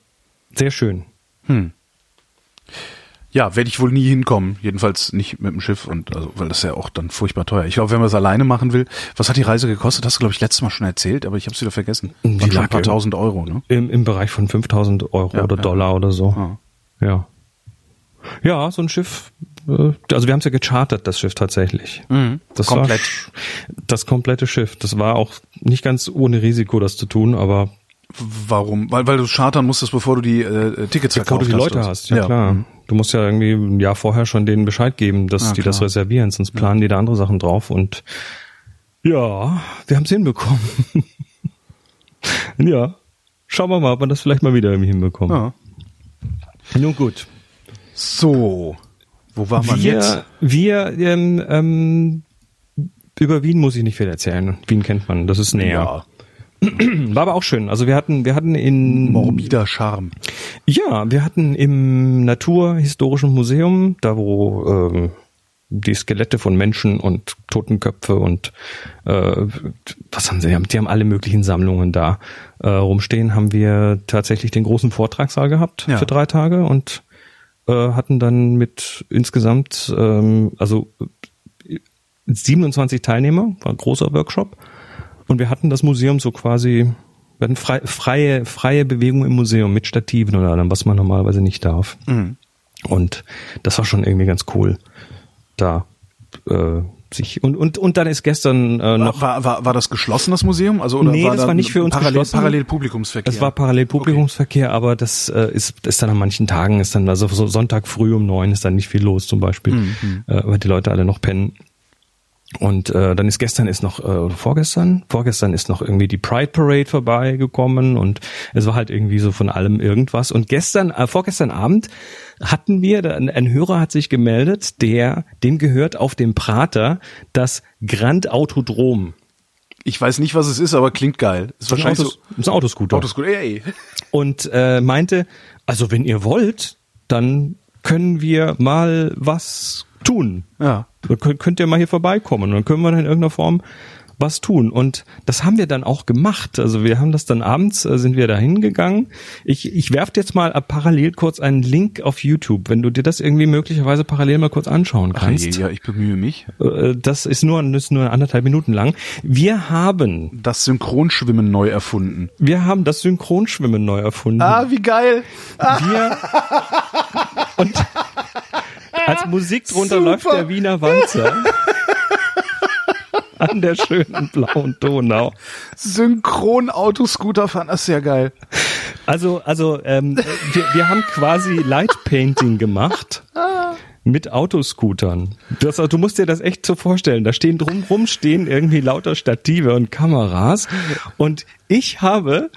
sehr schön. Ja, werde ich wohl nie hinkommen. Jedenfalls nicht mit dem Schiff und also, weil das ist ja auch dann furchtbar teuer. Ich glaube, wenn man es alleine machen will, was hat die Reise gekostet? Hast du glaube ich letztes Mal schon erzählt, aber ich habe es wieder vergessen. Die Waren schon lag ein paar im- tausend Euro, ne? Im, im Bereich von 5000 Euro Ja, oder ja. Dollar oder so. Ah. Ja. Ja, so ein Schiff. äh, Also wir haben es ja gechartert, das Schiff tatsächlich. Das Komplett. Das komplette Schiff. Das war auch nicht ganz ohne Risiko, das zu tun, aber Warum? Weil, weil du chartern musstest, bevor du die äh, Tickets bevor du verkauft die hast. Leute hast, ja, klar. Mhm. Du musst ja irgendwie ein Jahr vorher schon denen Bescheid geben, dass Ja, die das klar. reservieren, sonst planen die da andere Sachen drauf und ja, wir haben es hinbekommen. (laughs) ja. Schauen wir mal, ob wir das vielleicht mal wieder irgendwie hinbekommen. Ja. Nun gut. So. Wo war man jetzt? Wir, wir ähm, ähm, über Wien muss ich nicht viel erzählen. Wien kennt man, das ist näher. (clears throat) War aber auch schön. Also wir hatten, wir hatten in Morbider Charme. Ja, wir hatten im Naturhistorischen Museum, da wo ähm, die Skelette von Menschen und Totenköpfe und äh, was haben sie? Die haben, die haben alle möglichen Sammlungen da äh, rumstehen. Haben wir tatsächlich den großen Vortragssaal gehabt Ja. für drei Tage und äh, hatten dann mit insgesamt ähm, also 27 Teilnehmer, war ein großer Workshop und wir hatten das Museum so quasi wir hatten frei, freie freie Bewegung im Museum mit Stativen oder allem, was man normalerweise nicht darf. Mhm. Und das war schon irgendwie ganz cool, da äh, sich und und und dann ist gestern äh, noch War, war, war das geschlossen, das Museum? Also, oder Nee, war das da war nicht für uns parallel, geschlossen. Parallel Publikumsverkehr. Das war parallel Publikumsverkehr, aber das äh, ist, ist dann an manchen Tagen, ist dann, also so Sonntag früh um neun ist dann nicht viel los zum Beispiel, Mhm, äh, weil die Leute alle noch pennen. Und äh, dann ist gestern ist noch, äh, oder vorgestern, vorgestern ist noch irgendwie die Pride Parade vorbeigekommen und es war halt irgendwie so von allem irgendwas. Und gestern, äh, vorgestern Abend hatten wir, ein, ein Hörer hat sich gemeldet, der, dem gehört auf dem Prater das Grand Autodrom. Ich weiß nicht, was es ist, aber klingt geil. Ist wahrscheinlich Autos, ist ein Autoscooter. so Autos gut. Ey. und äh, meinte, also wenn ihr wollt, dann können wir mal was tun. Ja. Könnt, könnt ihr mal hier vorbeikommen und dann können wir dann in irgendeiner Form was tun. Und das haben wir dann auch gemacht. Also wir haben das dann abends, äh, sind wir da hingegangen. Ich, ich werf dir jetzt mal parallel kurz einen Link auf YouTube, wenn du dir das irgendwie möglicherweise parallel mal kurz anschauen Ach, kannst. je, ja, ich bemühe mich. Äh, Das ist nur, das ist nur anderthalb Minuten lang. Wir haben, Das Synchronschwimmen neu erfunden. wir haben das Synchronschwimmen neu erfunden. Ah, wie geil. Wir (laughs) und als Musik drunter Super. läuft der Wiener Walzer (laughs) an der schönen blauen Donau. Synchron Autoscooter fahren, das ist ja geil. Also also ähm, wir, wir haben quasi Light Painting gemacht. Mit Autoscootern. Das, du musst dir das echt so vorstellen. Da stehen drumrum stehen irgendwie lauter Stative und Kameras. Und ich habe,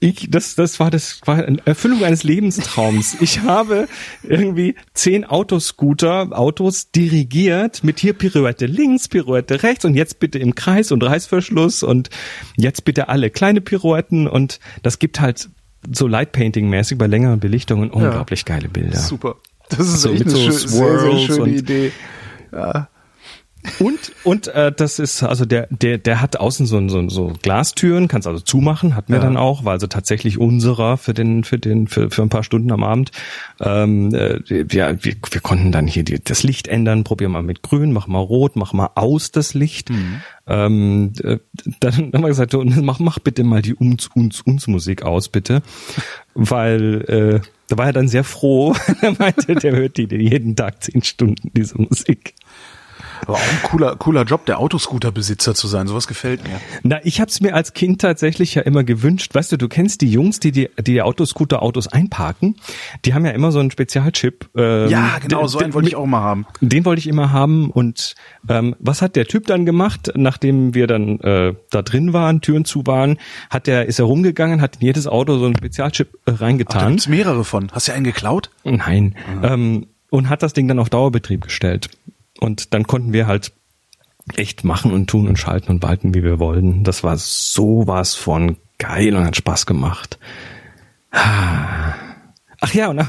ich, das, das war das war eine Erfüllung eines Lebenstraums. Ich habe irgendwie zehn Autoscooter, Autos dirigiert mit hier Pirouette links, Pirouette rechts und jetzt bitte im Kreis und Reißverschluss und jetzt bitte alle kleine Pirouetten und das gibt halt so Lightpainting-mäßig bei längeren Belichtungen unglaublich geile Bilder. Super. Das ist So echt eine so schö- sehr, sehr schöne und- Idee. Und und äh, das ist also der der der hat außen so so, so Glastüren, kannst also zumachen, hatten wir Ja. dann auch, war also tatsächlich unserer für den für den für, für ein paar Stunden am Abend. Ähm, äh, wir, wir wir konnten dann hier die, das Licht ändern, probier mal mit Grün, mach mal Rot, mach mal aus das Licht. Ähm, äh, dann (laughs) haben wir gesagt, mach mach bitte mal die uns uns uns Musik aus bitte, weil äh, da war er dann sehr froh. er (laughs) meinte, der hört die jeden Tag zehn Stunden diese Musik. Aber auch ein cooler, cooler Job, der Autoscooter-Besitzer zu sein. Sowas gefällt mir. Na, ich hab's mir als Kind tatsächlich ja immer gewünscht. Weißt du, du kennst die Jungs, die die, die Autoscooter-Autos einparken. Die haben ja immer so einen Spezialchip. Ähm, Ja, genau, so den- einen wollte ich auch mal haben. Den wollte ich immer haben. Und ähm, was hat der Typ dann gemacht, nachdem wir dann äh, da drin waren, Türen zu waren? Hat der ist er rumgegangen, hat in jedes Auto so einen Spezialchip äh, Ach, da reingetan. gibt's mehrere von. Hast du einen geklaut? Nein. Ähm, und hat das Ding dann auf Dauerbetrieb gestellt. Und dann konnten wir halt echt machen und tun und schalten und walten, wie wir wollten. Das war sowas von geil und hat Spaß gemacht. Ach ja, und am-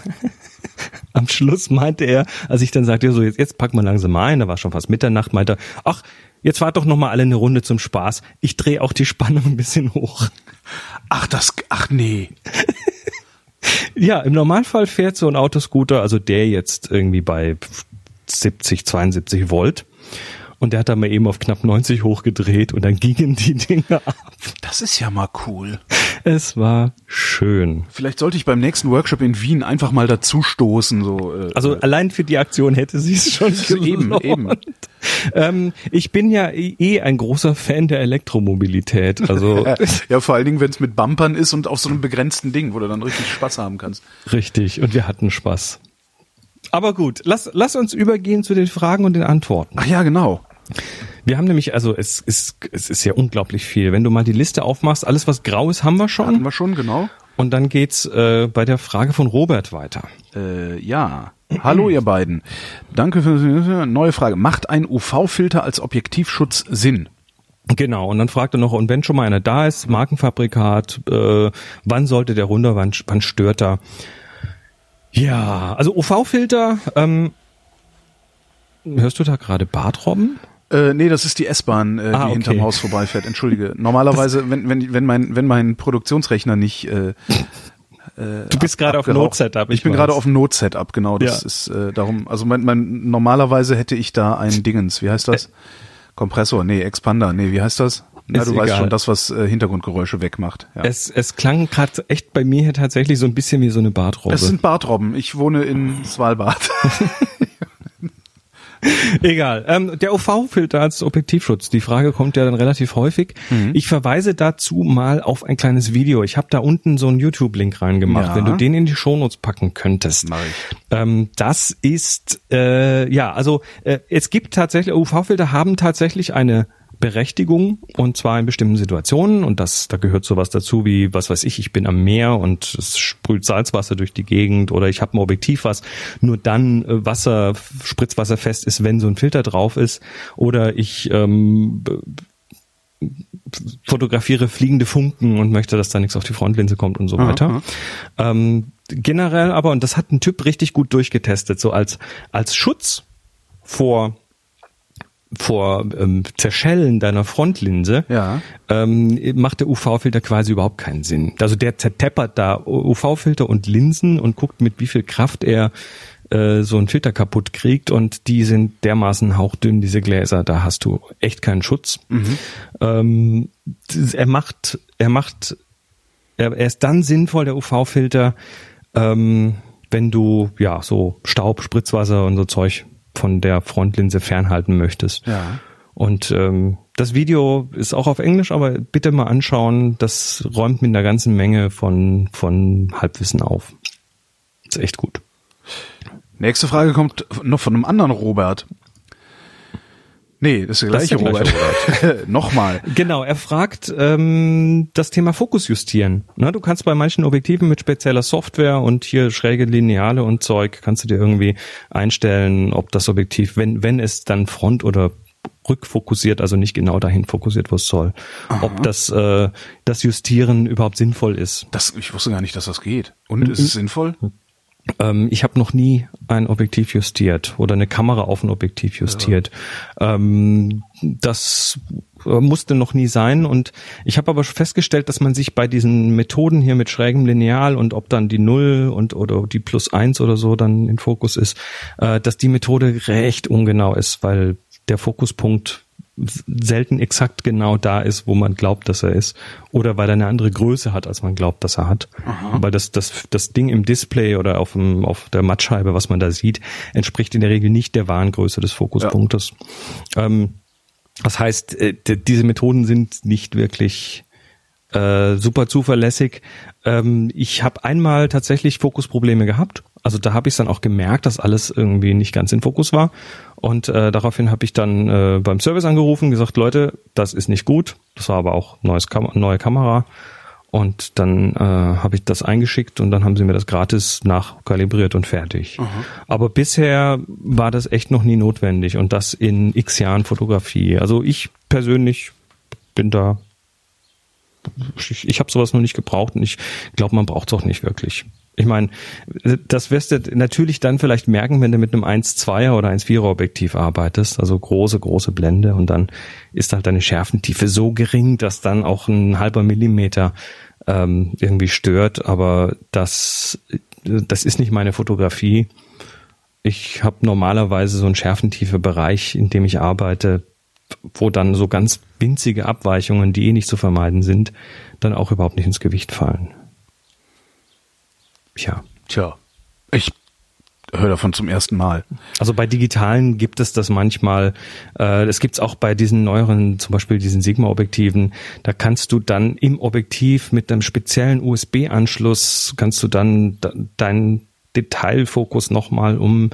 (laughs) am Schluss meinte er, als ich dann sagte, so jetzt, jetzt pack mal langsam ein, da war schon fast Mitternacht, meinte er, ach, jetzt fahrt doch noch mal alle eine Runde zum Spaß. Ich drehe auch die Spannung ein bisschen hoch. Ach, das, ach nee. (laughs) Ja, im Normalfall fährt so ein Autoscooter, also der jetzt irgendwie bei 70, 72 Volt. Und der hat dann mal eben auf knapp 90 hochgedreht und dann gingen die Dinger ab. Das ist ja mal cool. Es war schön. Vielleicht sollte ich beim nächsten Workshop in Wien einfach mal dazu stoßen, so. Äh, Also allein für die Aktion hätte sie es schon (laughs) eben. Ähm, ich bin ja eh ein großer Fan der Elektromobilität. Also (laughs) ja, vor allen Dingen, wenn es mit Bumpern ist und auf so einem begrenzten Ding, wo du dann richtig Spaß haben kannst. richtig. Und wir hatten Spaß. Aber gut, lass, lass uns übergehen zu den Fragen und den Antworten. Ach ja, genau. Wir haben nämlich, also es ist, es ist ja unglaublich viel. Wenn du mal die Liste aufmachst, alles was grau ist, haben wir schon. wir schon, genau. Und dann geht's äh, bei der Frage von Robert weiter. Äh, ja. Hallo ihr beiden. Danke für neue Frage. Macht ein UV-Filter als Objektivschutz Sinn? Genau, und dann fragt er noch, und wenn schon mal einer da ist, Markenfabrikat, äh, wann sollte der runter, wann, wann stört er? Ja, also UV-Filter, ähm, hörst du da gerade Bartrobben? Äh, nee, das ist die S-Bahn, äh, Ah, die okay. hinterm Haus vorbeifährt. Entschuldige. Normalerweise, wenn, wenn, wenn mein, wenn mein Produktionsrechner nicht, äh, Du bist gerade auf abgeraucht- Notsetup. Ich, bin weiß. gerade auf dem Not-Setup, genau. Das Ja. ist äh, darum. Also mein, mein, normalerweise hätte ich da ein Dingens. Wie heißt das? Kompressor? Nee, Expander. Nee, wie heißt das? Na, Ist du weißt egal. schon, das, was äh, Hintergrundgeräusche wegmacht. Ja. Es, es klang gerade echt bei mir hier tatsächlich so ein bisschen wie so eine Bartrobbe. Es sind Bartrobben. Ich wohne in Svalbard. (laughs) Egal. Ähm, der UV-Filter als Objektivschutz. Die Frage kommt ja dann relativ häufig. Mhm. Ich verweise dazu mal auf ein kleines Video. Ich habe da unten so einen YouTube-Link reingemacht. Ja. Wenn du den in die Shownotes packen könntest. Mach ich. Ähm, das ist äh, ja, also äh, es gibt tatsächlich UV-Filter haben tatsächlich eine Berechtigung und zwar in bestimmten Situationen und das da gehört sowas dazu wie was weiß ich ich bin am Meer und es sprüht Salzwasser durch die Gegend oder ich habe ein Objektiv was nur dann äh, Wasser spritzwasserfest ist wenn so ein Filter drauf ist oder ich ähm, fotografiere fliegende Funken und möchte, dass da nichts auf die Frontlinse kommt und so Aha, weiter. aha. Ähm, generell aber, und das hat ein Typ richtig gut durchgetestet, so als, als Schutz vor vor ähm, Zerschellen deiner Frontlinse Ja. ähm, macht der UV-Filter quasi überhaupt keinen Sinn. Also der zerteppert da UV-Filter und Linsen und guckt, mit wie viel Kraft er äh, so einen Filter kaputt kriegt und die sind dermaßen hauchdünn, diese Gläser, da hast du echt keinen Schutz. Ähm, das- er macht, er macht, er, er ist dann sinnvoll, der UV-Filter, ähm, wenn du ja so Staub, Spritzwasser und so Zeug von der Frontlinse fernhalten möchtest. Ja. Und ähm, das Video ist auch auf Englisch, aber bitte mal anschauen. Das räumt mit einer ganzen Menge von, von Halbwissen auf. Ist echt gut. Nächste Frage kommt noch von einem anderen Robert. Nee, das ist der Das ist gleiche der gleiche Robert. (laughs) Nochmal. Genau, er fragt ähm, das Thema Fokus justieren. Na, du kannst bei manchen Objektiven mit spezieller Software und hier schräge Lineale und Zeug kannst du dir irgendwie einstellen, ob das Objektiv, wenn wenn es dann front oder rückfokussiert, also nicht genau dahin fokussiert, wo es soll, ob das äh, das Justieren überhaupt sinnvoll ist. Das, ich wusste gar nicht, dass das geht. Und ist es sinnvoll? Ähm, ich habe noch nie ein Objektiv justiert oder eine Kamera auf ein Objektiv justiert. Ähm, das äh, musste noch nie sein und ich habe aber festgestellt, dass man sich bei diesen Methoden hier mit schrägem Lineal und ob dann die Null und oder die Plus eins oder so dann in Fokus ist, äh, dass die Methode recht ungenau ist, weil der Fokuspunkt selten exakt genau da ist, wo man glaubt, dass er ist, oder weil er eine andere Größe hat, als man glaubt, dass er hat. Weil das, das, das Ding im Display oder auf, dem, auf der Mattscheibe, was man da sieht, entspricht in der Regel nicht der wahren Größe des Fokuspunktes. Ähm, das heißt, äh, diese Methoden sind nicht wirklich äh, super zuverlässig. Ähm, ich habe einmal tatsächlich Fokusprobleme gehabt. Also da habe ich dann auch gemerkt, dass alles irgendwie nicht ganz in Fokus war. Und äh, daraufhin habe ich dann äh, beim Service angerufen, gesagt, Leute, das ist nicht gut. Das war aber auch neues Kam neue Kamera. Und dann äh, habe ich das eingeschickt und dann haben sie mir das gratis nachkalibriert und fertig. Aber bisher war das echt noch nie notwendig und das in x Jahren Fotografie. Also ich persönlich bin da ich, ich habe sowas noch nicht gebraucht und ich glaube, man braucht es auch nicht wirklich. Ich meine, das wirst du natürlich dann vielleicht merken, wenn du mit einem 1,2er oder 1,4er Objektiv arbeitest, also große, große Blende und dann ist halt deine Schärfentiefe so gering, dass dann auch ein halber Millimeter ähm, irgendwie stört, aber das, das ist nicht meine Fotografie. Ich habe normalerweise so einen Schärfentiefe-Bereich, in dem ich arbeite, wo dann so ganz winzige Abweichungen, die eh nicht zu vermeiden sind, dann auch überhaupt nicht ins Gewicht fallen. Tja. Tja, ich höre davon zum ersten Mal. Also bei digitalen gibt es das manchmal. Äh, das gibt's auch bei diesen neueren, zum Beispiel diesen Sigma-Objektiven. Da kannst du dann im Objektiv mit einem speziellen USB-Anschluss kannst du dann de- deinen Detailfokus nochmal um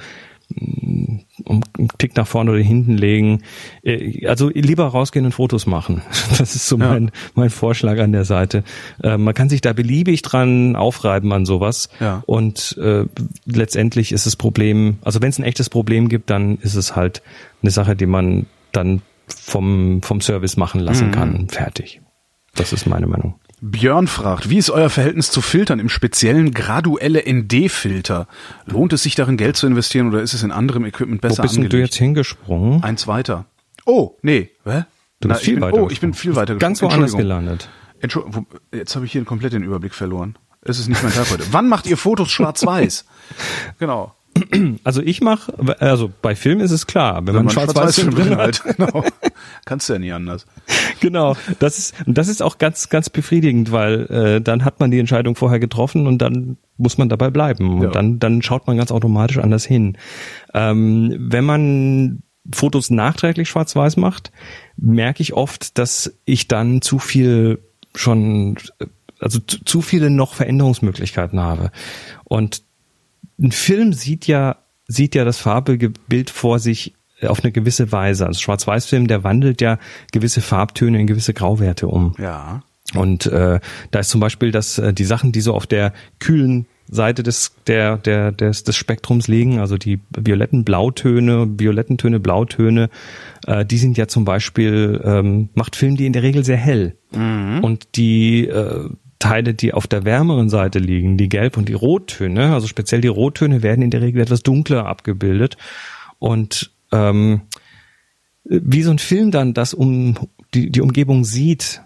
um einen Tick nach vorne oder hinten legen. Äh, Also lieber rausgehen und Fotos machen. (laughs) Das ist so Ja. mein, mein Vorschlag an der Seite. Äh, Man kann sich da beliebig dran aufreiben an sowas. Ja. Und äh, letztendlich ist das Problem, also wenn es ein echtes Problem gibt, dann ist es halt eine Sache, die man dann vom, vom Service machen lassen Mhm. kann. Fertig. Das ist meine Meinung. Björn fragt, wie ist euer Verhältnis zu Filtern, im speziellen graduelle ND-Filter? Lohnt es sich darin Geld zu investieren oder ist es in anderem Equipment besser Wo bist denn du angelegt? jetzt hingesprungen? Eins weiter. Oh, nee. Hä? Du bist ich viel bin, weiter. Oh, ich bin viel weiter Ganz woanders gelandet. Entschuldigung, jetzt habe ich hier komplett den Überblick verloren. Es ist nicht mein Tag heute. Wann macht ihr Fotos schwarz-weiß? (laughs) genau. (clears throat) Also ich mache, also bei Film ist es klar, wenn, Wenn man man Schwarz-Weiß-Film (laughs) Schwarz-Weiß-Film drin hat. halt. Genau. (laughs) Kannst du ja nie anders. Genau, das ist das ist auch ganz ganz befriedigend, weil äh, dann hat man die Entscheidung vorher getroffen und dann muss man dabei bleiben und Ja. dann dann schaut man ganz automatisch anders hin. Ähm, wenn man Fotos nachträglich schwarz-weiß macht, merke ich oft, dass ich dann zu viel schon also zu, zu viele noch Veränderungsmöglichkeiten habe und ein Film sieht ja, sieht ja das farbige Bild vor sich auf eine gewisse Weise. Also Schwarz-Weiß-Film, der wandelt ja gewisse Farbtöne in gewisse Grauwerte um. Ja. Und äh, da ist zum Beispiel das, äh, die Sachen, die so auf der kühlen Seite des, der, der, des, des Spektrums liegen, also die violetten Blautöne, violetten Töne, Blautöne, äh, die sind ja zum Beispiel, ähm, macht Film die in der Regel sehr hell. Und die äh, Teile, die auf der wärmeren Seite liegen, die Gelb- und die Rottöne, also speziell die Rottöne werden in der Regel etwas dunkler abgebildet. Und ähm, wie so ein Film dann das um die, die Umgebung sieht,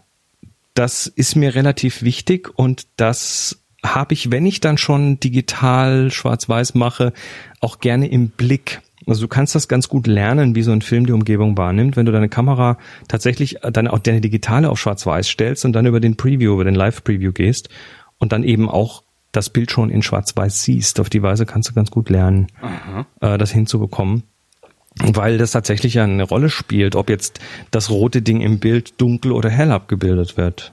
das ist mir relativ wichtig und das habe ich, wenn ich dann schon digital schwarz-weiß mache, auch gerne im Blick. Also du kannst das ganz gut lernen, wie so ein Film die Umgebung wahrnimmt, wenn du deine Kamera tatsächlich dann auch deine digitale auf schwarz-weiß stellst und dann über den Preview, über den Live-Preview gehst und dann eben auch das Bild schon in schwarz-weiß siehst. Auf die Weise kannst du ganz gut lernen, äh, das hinzubekommen. Weil das tatsächlich ja eine Rolle spielt, ob jetzt das rote Ding im Bild dunkel oder hell abgebildet wird.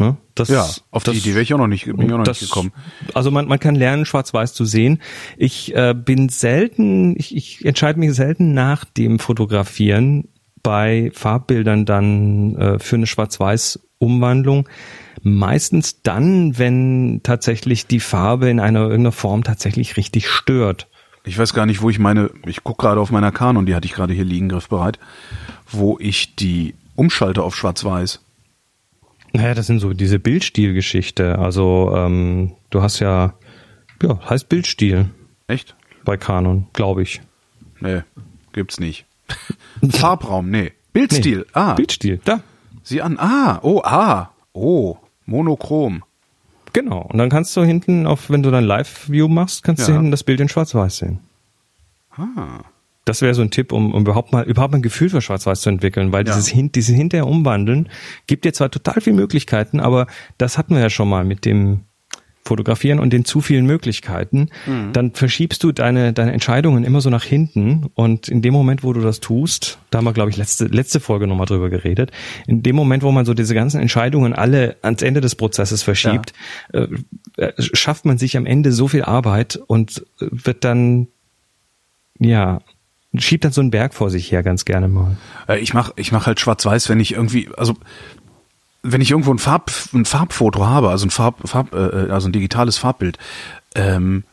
Ne? Das, Ja, auf die das- Idee wäre ich auch noch nicht, bin ich auch noch das, nicht gekommen. Also man, man kann lernen, schwarz-weiß zu sehen. Ich äh, bin selten, ich, ich entscheide mich selten nach dem Fotografieren bei Farbbildern dann äh, für eine schwarz-weiß-Umwandlung. Meistens dann, wenn tatsächlich die Farbe in einer irgendeiner Form tatsächlich richtig stört. Ich weiß gar nicht, wo ich meine, ich gucke gerade auf meiner Canon, die hatte ich gerade hier liegen, griffbereit, wo ich die umschalte auf schwarz-weiß. Naja, das sind so diese Bildstil-Geschichte. Also ähm, du hast ja, ja, heißt Bildstil Echt? bei Canon, glaube ich. Nee, gibt's nicht. (laughs) Farbraum, nee. Bildstil, ah. Bildstil, da. Sieh an, ah, oh, ah, oh, monochrom. Genau. Und dann kannst du hinten, auf, wenn du dein Live-View machst, kannst du Ja. hinten das Bild in Schwarz-Weiß sehen. Ah. Das wäre so ein Tipp, um, um überhaupt mal überhaupt mal ein Gefühl für Schwarz-Weiß zu entwickeln, weil Ja. dieses, hin, dieses hinterher umwandeln gibt dir zwar total viele Möglichkeiten, aber das hatten wir ja schon mal mit dem Fotografieren und den zu vielen Möglichkeiten. Mhm. Dann verschiebst du deine deine Entscheidungen immer so nach hinten und in dem Moment, wo du das tust, da haben wir glaube ich letzte letzte Folge nochmal drüber geredet. In dem Moment, wo man so diese ganzen Entscheidungen alle ans Ende des Prozesses verschiebt, äh, äh, schafft man sich am Ende so viel Arbeit und äh, wird dann ja, schiebt dann so einen Berg vor sich her ganz gerne mal. Äh, Ich mach, ich mach halt schwarz-weiß, wenn ich irgendwie, also wenn ich irgendwo ein, Farb, ein Farbfoto habe, also ein Farb, Farb äh, also ein digitales Farbbild, ähm,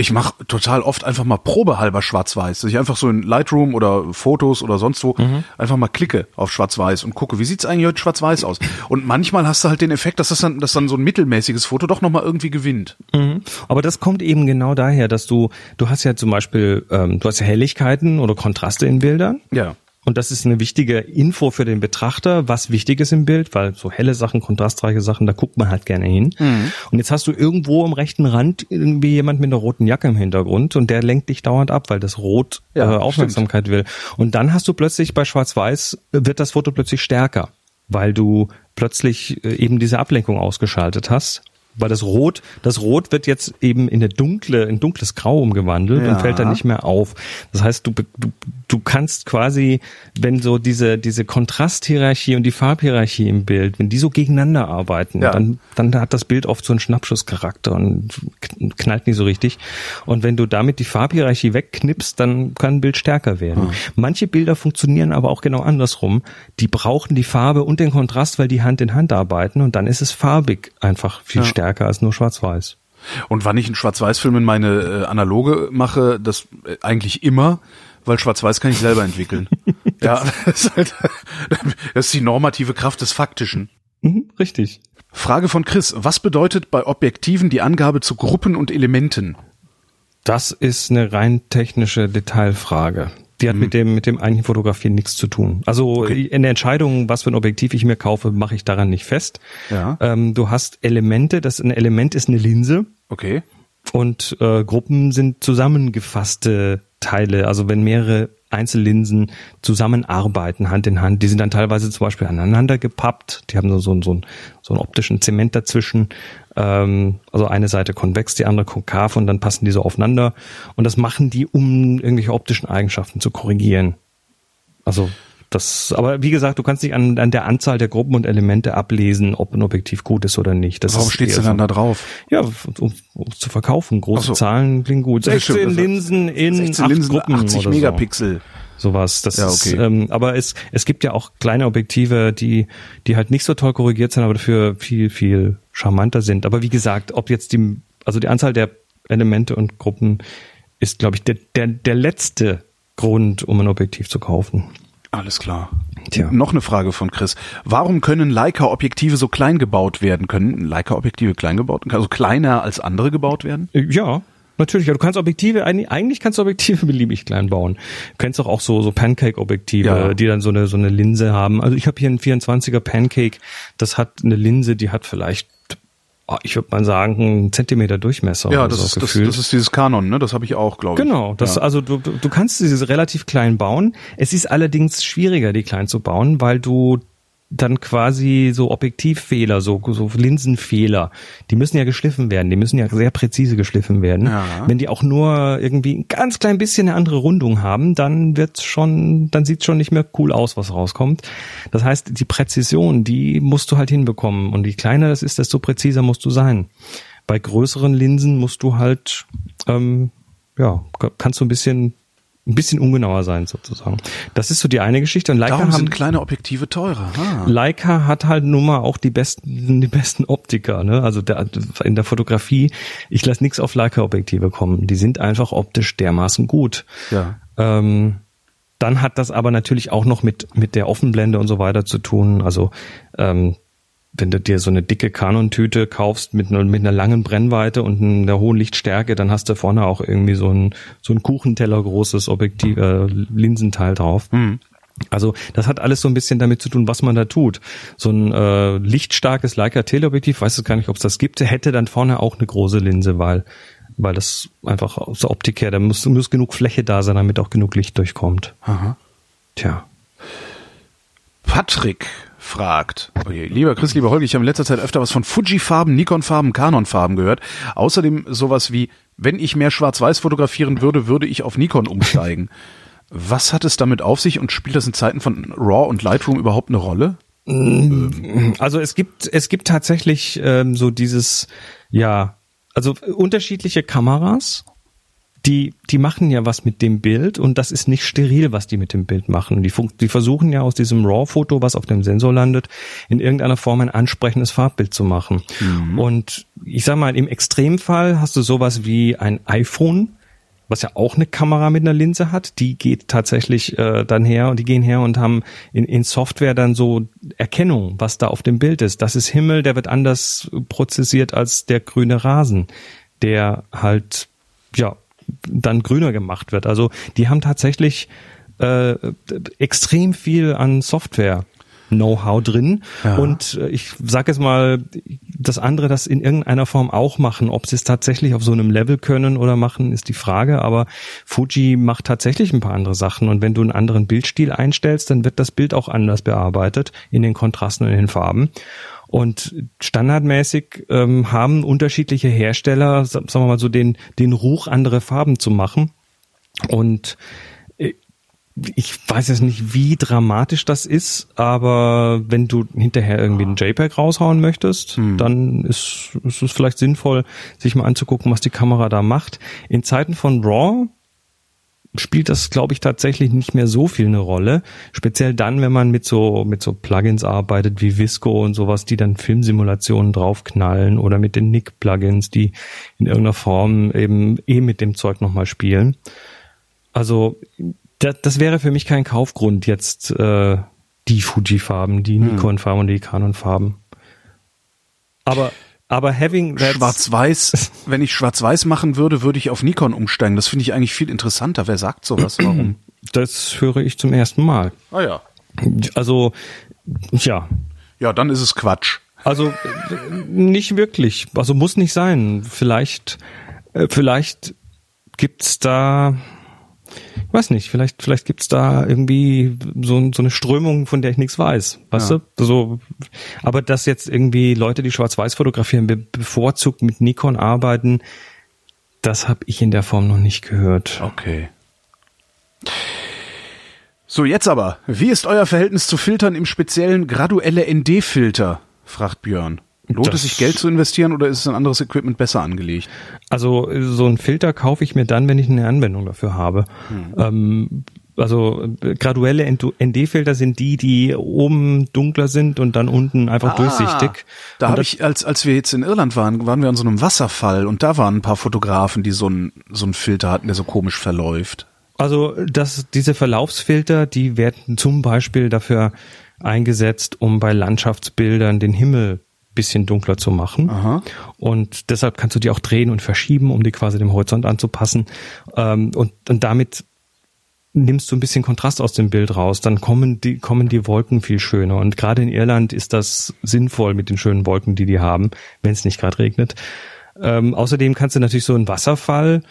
ich mache total oft einfach mal probehalber schwarz-weiß, dass ich einfach so in Lightroom oder Fotos oder sonst wo einfach mal klicke auf schwarz-weiß und gucke, wie sieht's eigentlich heute schwarz-weiß aus? Und manchmal hast du halt den Effekt, dass das dann, dass dann so ein mittelmäßiges Foto doch nochmal irgendwie gewinnt. Mhm. Aber das kommt eben genau daher, dass du, du hast ja zum Beispiel, ähm, du hast ja Helligkeiten oder Kontraste in Bildern. Ja. Und das ist eine wichtige Info für den Betrachter, was wichtig ist im Bild, weil so helle Sachen, kontrastreiche Sachen, da guckt man halt gerne hin. Und jetzt hast du irgendwo am rechten Rand irgendwie jemand mit einer roten Jacke im Hintergrund und der lenkt dich dauernd ab, weil das Rot Ja, äh, Aufmerksamkeit will. Und dann hast du plötzlich bei Schwarz-Weiß, äh, wird das Foto plötzlich stärker, weil du plötzlich äh, eben diese Ablenkung ausgeschaltet hast. Weil das Rot, das Rot wird jetzt eben in eine dunkle, in dunkles Grau umgewandelt Ja. und fällt dann nicht mehr auf. Das heißt, du, du, du kannst quasi, wenn so diese, diese Kontrasthierarchie und die Farbhierarchie im Bild, wenn die so gegeneinander arbeiten, Ja. dann, dann hat das Bild oft so einen Schnappschusscharakter und kn- knallt nicht so richtig. Und wenn du damit die Farbhierarchie wegknippst, dann kann ein Bild stärker werden. Manche Bilder funktionieren aber auch genau andersrum. Die brauchen die Farbe und den Kontrast, weil die Hand in Hand arbeiten und dann ist es farbig einfach viel Ja. stärker als nur schwarz-weiß. Und wann ich einen Schwarz-Weiß-Film in meine äh, Analoge mache, das äh, eigentlich immer, weil Schwarz-Weiß kann ich selber entwickeln. (laughs) Ja, (laughs) das ist, halt, (laughs) das ist die normative Kraft des Faktischen. Mhm, richtig. Frage von Chris. Was bedeutet bei Objektiven die Angabe zu Gruppen und Elementen? Das ist eine rein technische Detailfrage. Die hat mhm. mit dem mit dem eigentlichen Fotografieren nichts zu tun. Also okay. in der Entscheidung, was für ein Objektiv ich mir kaufe, mache ich daran nicht fest. Ja. Ähm, du hast Elemente. Das ein Element ist eine Linse. Okay. Und äh, Gruppen sind zusammengefasste Teile. Also wenn mehrere Einzellinsen zusammenarbeiten, Hand in Hand. Die sind dann teilweise zum Beispiel aneinander gepappt. Die haben so, so, so, einen, so einen optischen Zement dazwischen. Ähm, also eine Seite konvex, die andere konkav und dann passen die so aufeinander. Und das machen die, um irgendwelche optischen Eigenschaften zu korrigieren. Also das, aber wie gesagt, du kannst nicht an, an der Anzahl der Gruppen und Elemente ablesen, ob ein Objektiv gut ist oder nicht. Das Warum steht es denn dann da drauf? Ja, um, um zu verkaufen. Große so. Zahlen klingen gut. 16 Linsen in 16 acht Linsen, Gruppen 80 Megapixel. So. Sowas. Das ja, okay. ist, ähm, aber es, es gibt ja auch kleine Objektive, die, die halt nicht so toll korrigiert sind, aber dafür viel, viel charmanter sind. Aber wie gesagt, ob jetzt die, also die Anzahl der Elemente und Gruppen ist, glaube ich, der, der, der letzte Grund, um ein Objektiv zu kaufen. Alles klar. Tja. Noch eine Frage von Chris. Warum können Leica-Objektive so klein gebaut werden? Können Leica-Objektive klein gebaut, also kleiner als andere gebaut werden? Äh, ja, Natürlich, ja, du kannst Objektive, eigentlich kannst du Objektive (laughs) beliebig klein bauen. Du kennst doch auch so, so Pancake-Objektive, ja. die dann so eine, so eine Linse haben. Also ich habe hier einen 24er Pancake, das hat eine Linse, die hat vielleicht ich würde mal sagen, einen Zentimeter Durchmesser. Ja, das, so ist, das, das, ist dieses Kanon, ne? Das habe ich auch, glaube ich. Genau, das, ja. also du, du kannst diese relativ klein bauen. Es ist allerdings schwieriger, die klein zu bauen, weil du dann quasi so Objektivfehler, so, so Linsenfehler, die müssen ja geschliffen werden, die müssen ja sehr präzise geschliffen werden. Ja. Wenn die auch nur irgendwie ein ganz klein bisschen eine andere Rundung haben, dann wird's schon, dann sieht's schon nicht mehr cool aus, was rauskommt. Das heißt, die Präzision, die musst du halt hinbekommen. Und je kleiner das ist, desto präziser musst du sein. Bei größeren Linsen musst du halt, ähm, ja, kannst du ein bisschen ein bisschen ungenauer sein sozusagen. Das ist so die eine Geschichte. Und Leica Darum sind haben, kleine Objektive teurer. Ah. Leica hat halt nun mal auch die besten, die besten Optiker. Ne? Also der, in der Fotografie, ich lasse nichts auf Leica-Objektive kommen. Die sind einfach optisch dermaßen gut. Ja. Ähm, dann hat das aber natürlich auch noch mit mit der Offenblende und so weiter zu tun. Also ähm, wenn du dir so eine dicke Canon-Tüte kaufst mit, einer, mit einer langen Brennweite und einer hohen Lichtstärke, dann hast du vorne auch irgendwie so ein, so ein Kuchenteller großes Objektiv, äh, Linsenteil drauf. Mhm. Also das hat alles so ein bisschen damit zu tun, was man da tut. So ein äh, lichtstarkes Leica Teleobjektiv, weiß ich gar nicht, ob es das gibt, hätte dann vorne auch eine große Linse, weil weil das einfach aus der Optik her, da muss, muss genug Fläche da sein, damit auch genug Licht durchkommt. Aha. Tja. Patrick fragt. Okay, lieber Chris, lieber Holger, ich habe in letzter Zeit öfter was von Fuji-Farben, Nikon-Farben, Canon-Farben gehört. Außerdem sowas wie, wenn ich mehr Schwarz-Weiß fotografieren würde, würde ich auf Nikon umsteigen. was hat es damit auf sich und spielt das in Zeiten von RAW und Lightroom überhaupt eine Rolle? Also es gibt es gibt tatsächlich ähm, so dieses ja also unterschiedliche Kameras die, die machen ja was mit dem Bild und das ist nicht steril, was die mit dem Bild machen. Die, die versuchen ja aus diesem RAW-Foto, was auf dem Sensor landet, in irgendeiner Form ein ansprechendes Farbbild zu machen. Mhm. Und ich sag mal, im Extremfall hast du sowas wie ein iPhone, was ja auch eine Kamera mit einer Linse hat, die geht tatsächlich äh, dann her und die gehen her und haben in, in Software dann so Erkennung, was da auf dem Bild ist. Das ist Himmel, der wird anders prozessiert als der grüne Rasen, der halt ja dann grüner gemacht wird. Also die haben tatsächlich äh, extrem viel an Software Know-how drin. Ja. Und äh, ich sage jetzt mal, das andere das in irgendeiner Form auch machen. Ob sie es tatsächlich auf so einem Level können oder machen, ist die Frage. Aber Fuji macht tatsächlich ein paar andere Sachen. Und wenn du einen anderen Bildstil einstellst, dann wird das Bild auch anders bearbeitet in den Kontrasten und in den Farben. Und standardmäßig ähm, haben unterschiedliche Hersteller, sagen wir mal so, den, den Ruch, andere Farben zu machen. Und äh, ich weiß jetzt nicht, wie dramatisch das ist, aber wenn du hinterher irgendwie einen JPEG raushauen möchtest, hm. dann ist, ist es vielleicht sinnvoll, sich mal anzugucken, was die Kamera da macht. In Zeiten von RAW spielt das, glaube ich, tatsächlich nicht mehr so viel eine Rolle. Speziell dann, wenn man mit so, mit so Plugins arbeitet wie Visco und sowas, die dann Filmsimulationen draufknallen oder mit den Nick-Plugins, die in irgendeiner Form eben eh mit dem Zeug nochmal spielen. Also Das, das wäre für mich kein Kaufgrund jetzt äh, die Fuji-Farben, die Hm. Nikon-Farben und die Canon-Farben. Aber aber having that Schwarz-Weiß, (laughs) wenn ich Schwarz-Weiß machen würde, würde ich auf Nikon umsteigen. Das finde ich eigentlich viel interessanter. Wer sagt sowas? Warum? das höre ich zum ersten Mal. Ah ja. Also ja, Ja, dann ist es Quatsch. Also nicht wirklich. Also muss nicht sein. Vielleicht, äh, vielleicht gibt's da, ich weiß nicht, vielleicht, vielleicht gibt's da irgendwie so, so eine Strömung, von der ich nichts weiß. Weißt Ja. du? So, aber dass jetzt irgendwie Leute, die Schwarz-Weiß fotografieren, be bevorzugt mit Nikon arbeiten, das habe ich in der Form noch nicht gehört. Okay. So, jetzt aber. Wie ist euer Verhältnis zu Filtern im speziellen graduelle ND-Filter? fragt Björn. Lohnt es sich Geld zu investieren oder ist es ein anderes Equipment besser angelegt? Also so ein Filter kaufe ich mir dann, wenn ich eine Anwendung dafür habe. Ähm, also graduelle ND-Filter sind die, die oben dunkler sind und dann unten einfach durchsichtig. Ah, Da Und habe ich, als, als wir jetzt in Irland waren, waren wir an so einem Wasserfall und da waren ein paar Fotografen, die so einen so einen Filter hatten, der so komisch verläuft. Also das, diese Verlaufsfilter, die werden zum Beispiel dafür eingesetzt, um bei Landschaftsbildern den Himmel bisschen dunkler zu machen. Aha. Und deshalb kannst du die auch drehen und verschieben, um die quasi dem Horizont anzupassen. Ähm, und, und damit nimmst du ein bisschen Kontrast aus dem Bild raus, dann kommen die, kommen die Wolken viel schöner. Und gerade in Irland ist das sinnvoll mit den schönen Wolken, die die haben, wenn es nicht gerade regnet. Ähm, außerdem kannst du natürlich so einen Wasserfall,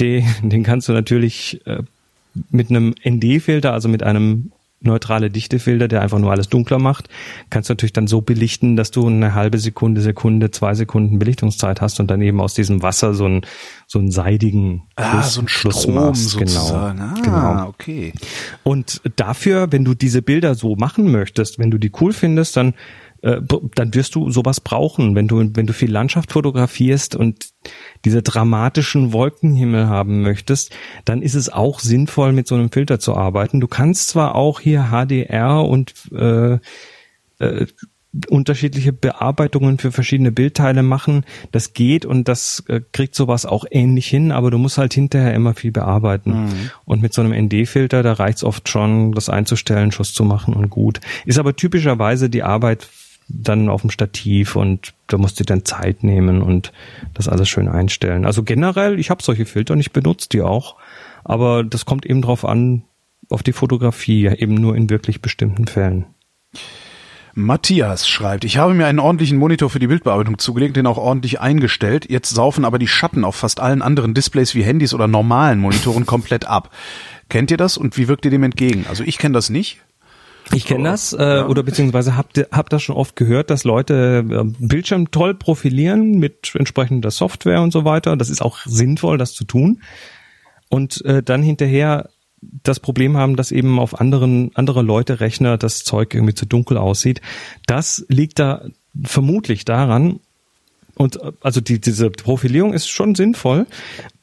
den, den kannst du natürlich äh, mit einem ND-Filter, also mit einem neutrale Dichtefilter, der einfach nur alles dunkler macht, kannst du natürlich dann so belichten, dass du eine halbe Sekunde, Sekunde, zwei Sekunden Belichtungszeit hast und dann eben aus diesem Wasser so einen so einen seidigen Ah, Fluss- so ein Fluss Strom machst. sozusagen. Ah, genau. okay. Und dafür, wenn du diese Bilder so machen möchtest, wenn du die cool findest, dann äh, dann wirst du sowas brauchen, wenn du wenn du viel Landschaft fotografierst und diese dramatischen Wolkenhimmel haben möchtest, dann ist es auch sinnvoll mit so einem Filter zu arbeiten. Du kannst zwar auch hier HDR und äh, äh, unterschiedliche Bearbeitungen für verschiedene Bildteile machen. Das geht und das äh, kriegt sowas auch ähnlich hin, aber du musst halt hinterher immer viel bearbeiten. Und mit so einem ND-Filter, da reicht's oft schon, das einzustellen, Schuss zu machen und gut. Ist aber typischerweise die Arbeit dann auf dem Stativ und da musst du dann Zeit nehmen und das alles schön einstellen. Also generell, ich habe solche Filter und ich benutze die auch, aber das kommt eben drauf an, auf die Fotografie, eben nur in wirklich bestimmten Fällen. Matthias schreibt, ich habe mir einen ordentlichen Monitor für die Bildbearbeitung zugelegt, den auch ordentlich eingestellt. Jetzt saufen aber die Schatten auf fast allen anderen Displays wie Handys oder normalen Monitoren komplett ab. Kennt ihr das und wie wirkt ihr dem entgegen? Also ich kenne das nicht. Ich kenne das äh, oder beziehungsweise habt ihr- hab das schon oft gehört, dass Leute äh, Bildschirm toll profilieren mit entsprechender Software und so weiter. Das ist auch sinnvoll, das zu tun. Und äh, dann hinterher das Problem haben, dass eben auf anderen andere Leute Rechner das Zeug irgendwie zu dunkel aussieht. Das liegt da vermutlich daran. Und äh, also die, diese Profilierung ist schon sinnvoll,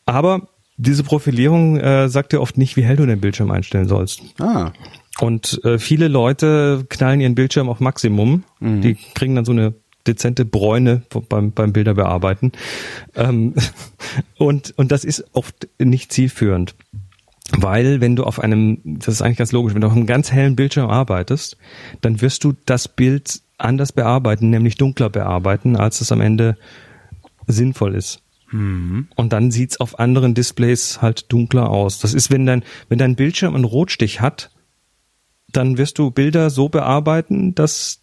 aber diese Profilierung äh, sagt dir oft nicht, wie hell du den Bildschirm einstellen sollst. Ah, Und äh, viele Leute knallen ihren Bildschirm auf Maximum. Die kriegen dann so eine dezente Bräune beim, beim Bilder bearbeiten. Ähm, (laughs) und, und das ist oft nicht zielführend. Weil wenn du auf einem, das ist eigentlich ganz logisch, wenn du auf einem ganz hellen Bildschirm arbeitest, dann wirst du das Bild anders bearbeiten, nämlich dunkler bearbeiten, als es am Ende sinnvoll ist. Und dann sieht's auf anderen Displays halt dunkler aus. Das ist, wenn dein, wenn dein Bildschirm einen Rotstich hat, dann wirst du Bilder so bearbeiten, dass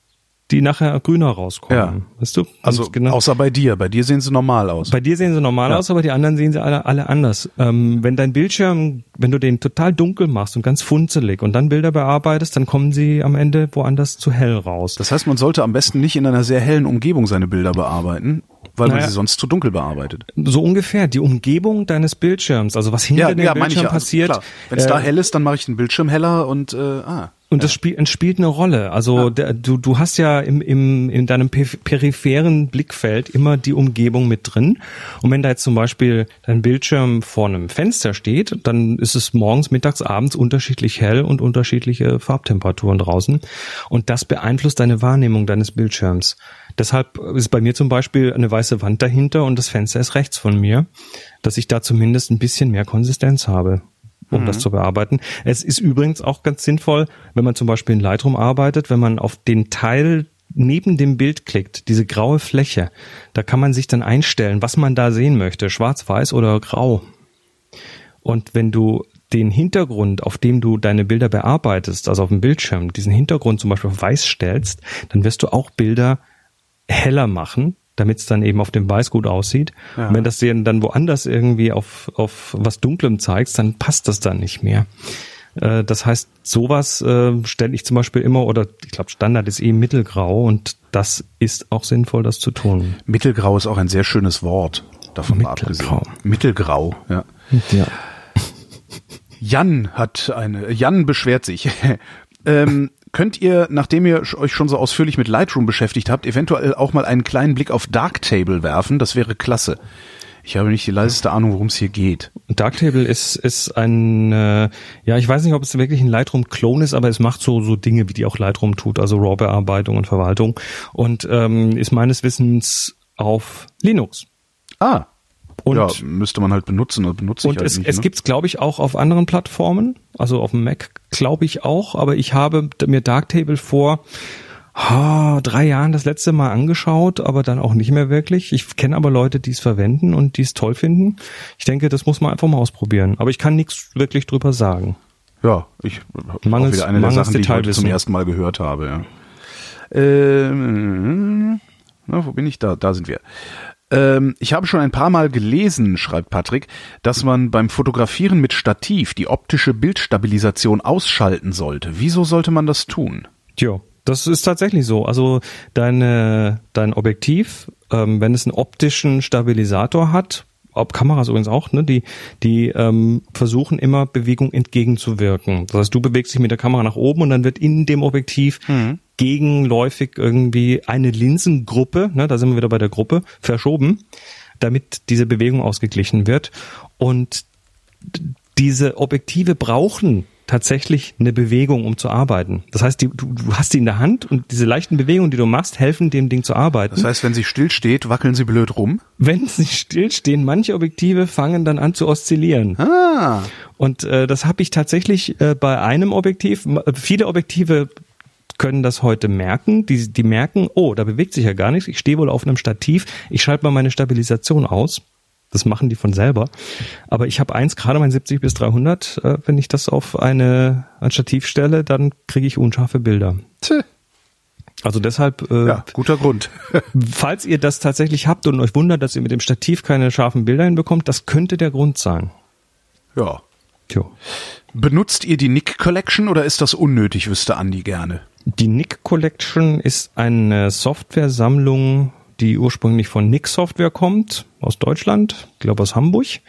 die nachher grüner rauskommen. Ja. Weißt du? Also genau. außer bei dir. Bei dir sehen sie normal aus. Bei dir sehen sie normal Ja. aus, aber die anderen sehen sie alle, alle anders. Ähm, wenn dein Bildschirm, wenn du den total dunkel machst und ganz funzelig und dann Bilder bearbeitest, dann kommen sie am Ende woanders zu hell raus. Das heißt, man sollte am besten nicht in einer sehr hellen Umgebung seine Bilder bearbeiten, weil man Naja. sie sonst zu dunkel bearbeitet. so ungefähr die Umgebung deines Bildschirms, also was hinter dem meine Bildschirm Also passiert. Wenn es äh, da hell ist, dann mache ich den Bildschirm heller und äh, ah. Und das spielt, spielt eine Rolle. Also der, du, du hast ja im, im, in deinem pe- peripheren Blickfeld immer die Umgebung mit drin. Und wenn da jetzt zum Beispiel dein Bildschirm vor einem Fenster steht, dann ist es morgens, mittags, abends unterschiedlich hell und unterschiedliche Farbtemperaturen draußen. Und das beeinflusst deine Wahrnehmung deines Bildschirms. Deshalb ist bei mir zum Beispiel eine weiße Wand dahinter und das Fenster ist rechts von mir, dass ich da zumindest ein bisschen mehr Konsistenz habe. Um mhm. das zu bearbeiten. Es ist übrigens auch ganz sinnvoll, wenn man zum Beispiel in Lightroom arbeitet, wenn man auf den Teil neben dem Bild klickt, diese graue Fläche, da kann man sich dann einstellen, was man da sehen möchte, schwarz, weiß oder grau. Und wenn du den Hintergrund, auf dem du deine Bilder bearbeitest, also auf dem Bildschirm, diesen Hintergrund zum Beispiel auf weiß stellst, dann wirst du auch Bilder heller machen, damit es dann eben auf dem Weiß gut aussieht. Ja. Und wenn das dir dann woanders irgendwie auf, auf was Dunklem zeigst, dann passt das dann nicht mehr. Äh, das heißt, sowas äh, stelle ich zum Beispiel immer, oder ich glaube, Standard ist eh mittelgrau und das ist auch sinnvoll, das zu tun. Mittelgrau ist auch ein sehr schönes Wort, davon mal abgesehen. Mittelgrau, ja. Ja. Jan hat eine, Jan beschwert sich. (laughs) ähm, könnt ihr, nachdem ihr euch schon so ausführlich mit Lightroom beschäftigt habt, eventuell auch mal einen kleinen Blick auf Darktable werfen? Das wäre klasse. Ich habe nicht die leiseste Ahnung, worum es hier geht. Darktable ist ist ein äh, ja, ich weiß nicht, ob es wirklich ein Lightroom-Klon ist, aber es macht so so Dinge, wie die auch Lightroom tut, also RAW-Bearbeitung und Verwaltung und ähm, ist meines Wissens auf Linux. Ah, und, ja, müsste man halt benutzen oder benutze ich halt es, nicht. es ne? gibt's glaube ich auch auf anderen Plattformen, also auf dem Mac glaube ich auch, aber ich habe mir Darktable vor oh, drei Jahren das letzte Mal angeschaut, aber dann auch nicht mehr wirklich. Ich kenne aber Leute, die es verwenden und die es toll finden. Ich denke, das muss man einfach mal ausprobieren. Aber ich kann nichts wirklich drüber sagen. Ja, ich mangels, wieder eine der Sachen, die ich heute zum ersten Mal gehört habe. Ja. Ähm, na, wo bin ich da? Da sind wir. Ähm, ich habe schon ein paar Mal gelesen, schreibt Patrick, dass man beim Fotografieren mit Stativ die optische Bildstabilisation ausschalten sollte. Wieso sollte man das tun? Tja, das ist tatsächlich so. Also deine, dein Objektiv, ähm, wenn es einen optischen Stabilisator hat, ob Kameras übrigens auch, ne, die, die ähm, versuchen immer Bewegung entgegenzuwirken. Das heißt, du bewegst dich mit der Kamera nach oben und dann wird in dem Objektiv mhm. gegenläufig irgendwie eine Linsengruppe, ne, da sind wir wieder bei der Gruppe, verschoben, damit diese Bewegung ausgeglichen wird. Und diese Objektive brauchen tatsächlich eine Bewegung, um zu arbeiten. Das heißt, die, du, du hast die in der Hand und diese leichten Bewegungen, die du machst, helfen dem Ding zu arbeiten. Das heißt, wenn sie still steht, wackeln sie blöd rum? Wenn sie still stehen, manche Objektive fangen dann an zu oszillieren. Ah. Und äh, das habe ich tatsächlich äh, bei einem Objektiv. Viele Objektive können das heute merken. Die, die merken, oh, da bewegt sich ja gar nichts. Ich stehe wohl auf einem Stativ. Ich schalte mal meine Stabilisation aus. Das machen die von selber. Aber ich habe eins, gerade mein 70 bis 300, äh, wenn ich das auf eine, ein Stativ stelle, dann kriege ich unscharfe Bilder. Tch. Also deshalb. Äh, ja, guter Grund. (laughs) falls ihr das tatsächlich habt und euch wundert, dass ihr mit dem Stativ keine scharfen Bilder hinbekommt, das könnte der Grund sein. Ja. Tjo. Benutzt ihr die Nick Collection oder ist das unnötig, wüsste Andi gerne? Die Nick Collection ist eine Softwaresammlung die ursprünglich von Nick Software kommt, aus Deutschland, ich glaube aus Hamburg,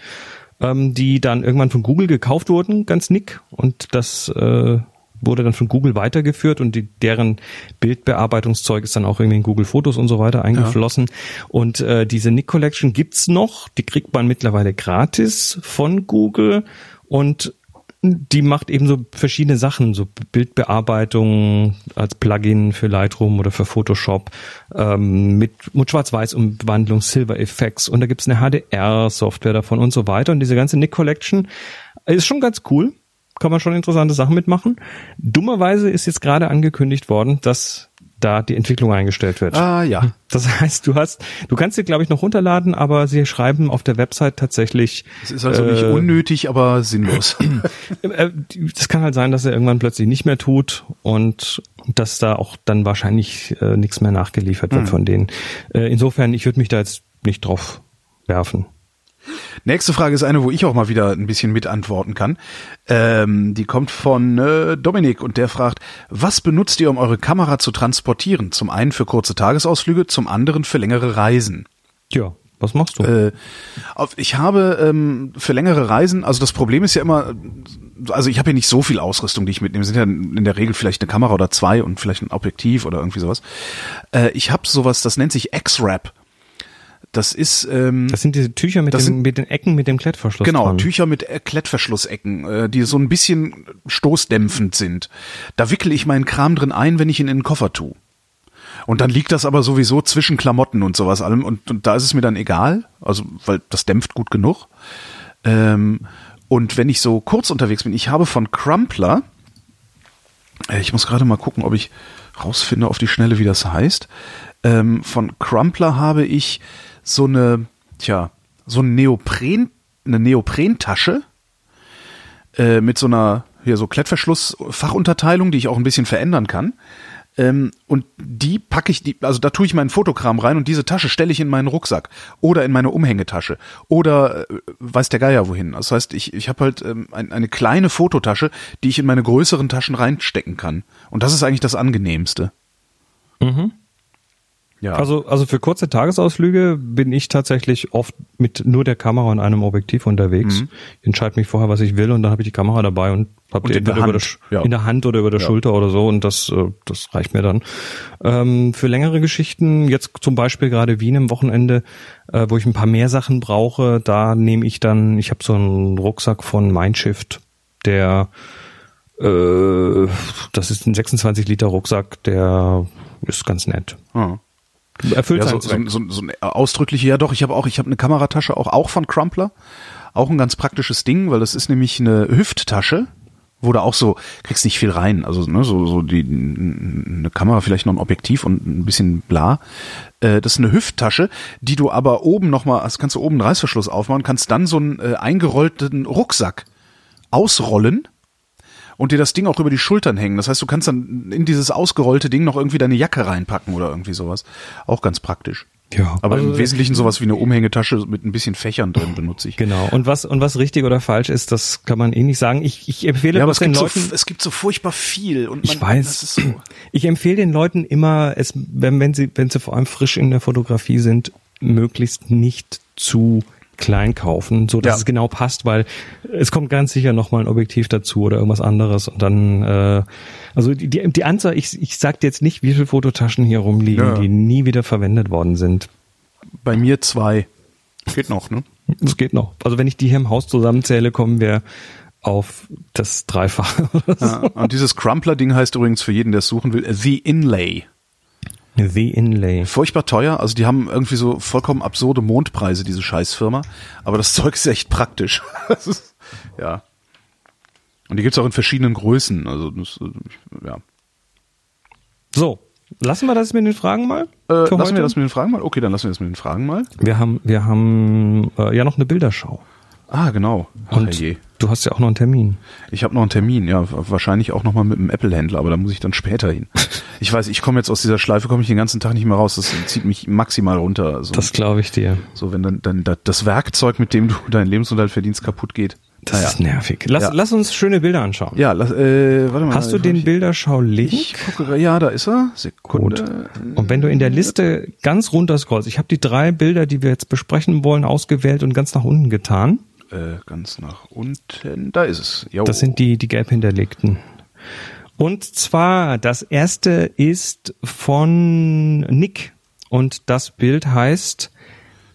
ähm, die dann irgendwann von Google gekauft wurden, ganz Nick, und das äh, wurde dann von Google weitergeführt und die, deren Bildbearbeitungszeug ist dann auch irgendwie in Google Fotos und so weiter eingeflossen. Ja. Und äh, diese Nick Collection gibt's noch, die kriegt man mittlerweile gratis von Google und die macht eben so verschiedene Sachen, so Bildbearbeitung als Plugin für Lightroom oder für Photoshop ähm, mit, mit Schwarz-Weiß-Umwandlung, Silver Effects und da gibt's eine HDR-Software davon und so weiter. Und diese ganze Nick Collection ist schon ganz cool, kann man schon interessante Sachen mitmachen. Dummerweise ist jetzt gerade angekündigt worden, dass da die Entwicklung eingestellt wird. Ah ja. Das heißt, du hast, du kannst sie glaube ich noch runterladen, aber sie schreiben auf der Website tatsächlich. Es ist also äh, nicht unnötig, aber sinnlos. (clears throat) Äh, das kann halt sein, dass er irgendwann plötzlich nicht mehr tut und dass da auch dann wahrscheinlich äh, nichts mehr nachgeliefert wird mhm. von denen. Äh, insofern, ich würde mich da jetzt nicht drauf werfen. Nächste Frage ist eine, wo ich auch mal wieder ein bisschen mitantworten kann. Ähm, die kommt von äh, Dominik und der fragt, was benutzt ihr, um eure Kamera zu transportieren? Zum einen für kurze Tagesausflüge, zum anderen für längere Reisen. Ja, was machst du? Äh, ich habe ähm, für längere Reisen, also das Problem ist ja immer, also ich habe ja nicht so viel Ausrüstung, die ich mitnehme. Es sind ja in der Regel vielleicht eine Kamera oder zwei und vielleicht ein Objektiv oder irgendwie sowas. Äh, ich habe sowas, das nennt sich X-Wrap. Das ist ähm, Das sind diese Tücher mit, dem, sind, mit den Ecken mit dem Klettverschluss. Genau, dran. Tücher mit äh, Klettverschlussecken, äh, die so ein bisschen stoßdämpfend sind. Da wickel ich meinen Kram drin ein, wenn ich ihn in den Koffer tue. Und dann liegt das aber sowieso zwischen Klamotten und sowas allem und, und da ist es mir dann egal, also weil das dämpft gut genug. Ähm, Und wenn ich so kurz unterwegs bin, ich habe von Crumpler, äh, ich muss gerade mal gucken, ob ich rausfinde auf die Schnelle, wie das heißt. Ähm, von Crumpler habe ich so eine, tja, so ein Neopren, eine Neoprentasche äh, mit so einer hier so Klettverschluss-Fachunterteilung, die ich auch ein bisschen verändern kann. Ähm, und die packe ich, die, also da tue ich meinen Fotokram rein und diese Tasche stelle ich in meinen Rucksack oder in meine Umhängetasche oder äh, weiß der Geier wohin. Das heißt, ich, ich habe halt ähm, ein, eine kleine Fototasche, die ich in meine größeren Taschen reinstecken kann. Und das ist eigentlich das Angenehmste. Mhm. Ja. Also, also für kurze Tagesausflüge bin ich tatsächlich oft mit nur der Kamera und einem Objektiv unterwegs. Mhm. Ich entscheide mich vorher, was ich will und dann habe ich die Kamera dabei und habe die entweder über der, ja. in der Hand oder über der ja. Schulter oder so und das, äh, das reicht mir dann. Ähm, für längere Geschichten, jetzt zum Beispiel gerade Wien am Wochenende, äh, wo ich ein paar mehr Sachen brauche, da nehme ich dann, ich habe so einen Rucksack von Mindshift, der äh, das ist ein 26 Liter Rucksack, der ist ganz nett. Mhm. Erfüllt ja, so, so, so, so ein ausdrückliche, ja doch, ich habe auch, ich habe eine Kameratasche, auch, auch von Crumpler. Auch ein ganz praktisches Ding, weil das ist nämlich eine Hüfttasche, wo du auch so, kriegst nicht viel rein. Also, ne, so, so die, eine Kamera, vielleicht noch ein Objektiv und ein bisschen bla. Äh, das ist eine Hüfttasche, die du aber oben nochmal, also kannst du oben einen Reißverschluss aufmachen, kannst dann so einen äh, eingerollten Rucksack ausrollen und dir das Ding auch über die Schultern hängen. Das heißt, du kannst dann in dieses ausgerollte Ding noch irgendwie deine Jacke reinpacken oder irgendwie sowas. Auch ganz praktisch. Ja, aber also im Wesentlichen sowas wie eine Umhängetasche mit ein bisschen Fächern drin benutze ich. Genau. Und was und was richtig oder falsch ist, das kann man eh nicht sagen. Ich, ich empfehle ja, aber es den Leuten. So, es gibt so furchtbar viel und man, ich weiß. So. Ich empfehle den Leuten immer, es, wenn, wenn sie wenn sie vor allem frisch in der Fotografie sind, möglichst nicht zu klein kaufen, so dass ja. es genau passt, weil es kommt ganz sicher noch mal ein Objektiv dazu oder irgendwas anderes und dann äh, also die die, die Anzahl ich ich sag jetzt nicht, wie viele Fototaschen hier rumliegen, ja. die nie wieder verwendet worden sind. Bei mir zwei. Geht noch, ne? Es geht noch. Also wenn ich die hier im Haus zusammenzähle, kommen wir auf das Dreifache. Ja, und dieses Crumpler-Ding heißt übrigens für jeden, der es suchen will, The Inlay. The Inlay. Furchtbar teuer. Also die haben irgendwie so vollkommen absurde Mondpreise, diese Scheißfirma. Aber das (laughs) Zeug ist echt praktisch. (laughs) ist, ja. Und die gibt's auch in verschiedenen Größen. Also das, ja. So, lassen wir das mit den Fragen mal? Äh, lassen heute? wir das mit den Fragen mal? Okay, dann lassen wir das mit den Fragen mal. Wir haben, wir haben äh, ja noch eine Bilderschau. Ah, genau. Ach, und je. Du hast ja auch noch einen Termin. Ich habe noch einen Termin, ja, wahrscheinlich auch noch mal mit einem Apple-Händler, aber da muss ich dann später hin. (laughs) Ich weiß, ich komme jetzt aus dieser Schleife, komme ich den ganzen Tag nicht mehr raus. Das zieht mich maximal runter. Also, das glaube ich dir. So, wenn dann, dann das Werkzeug, mit dem du (laughs) deinen Lebensunterhalt verdienst, kaputt geht. Das naja. ist nervig. Lass, ja. lass uns schöne Bilder anschauen. Ja, lass, äh, warte mal. Hast du den Bilderschau-Link? Ich gucke, ja, da ist er. Sekunde. Gut. Und wenn du in der Liste ganz runter scrollst, ich habe die drei Bilder, die wir jetzt besprechen wollen, ausgewählt und ganz nach unten getan. Äh, ganz nach unten, da ist es. Jo. Das sind die, die gelb hinterlegten. Und zwar, das erste ist von Nick und das Bild heißt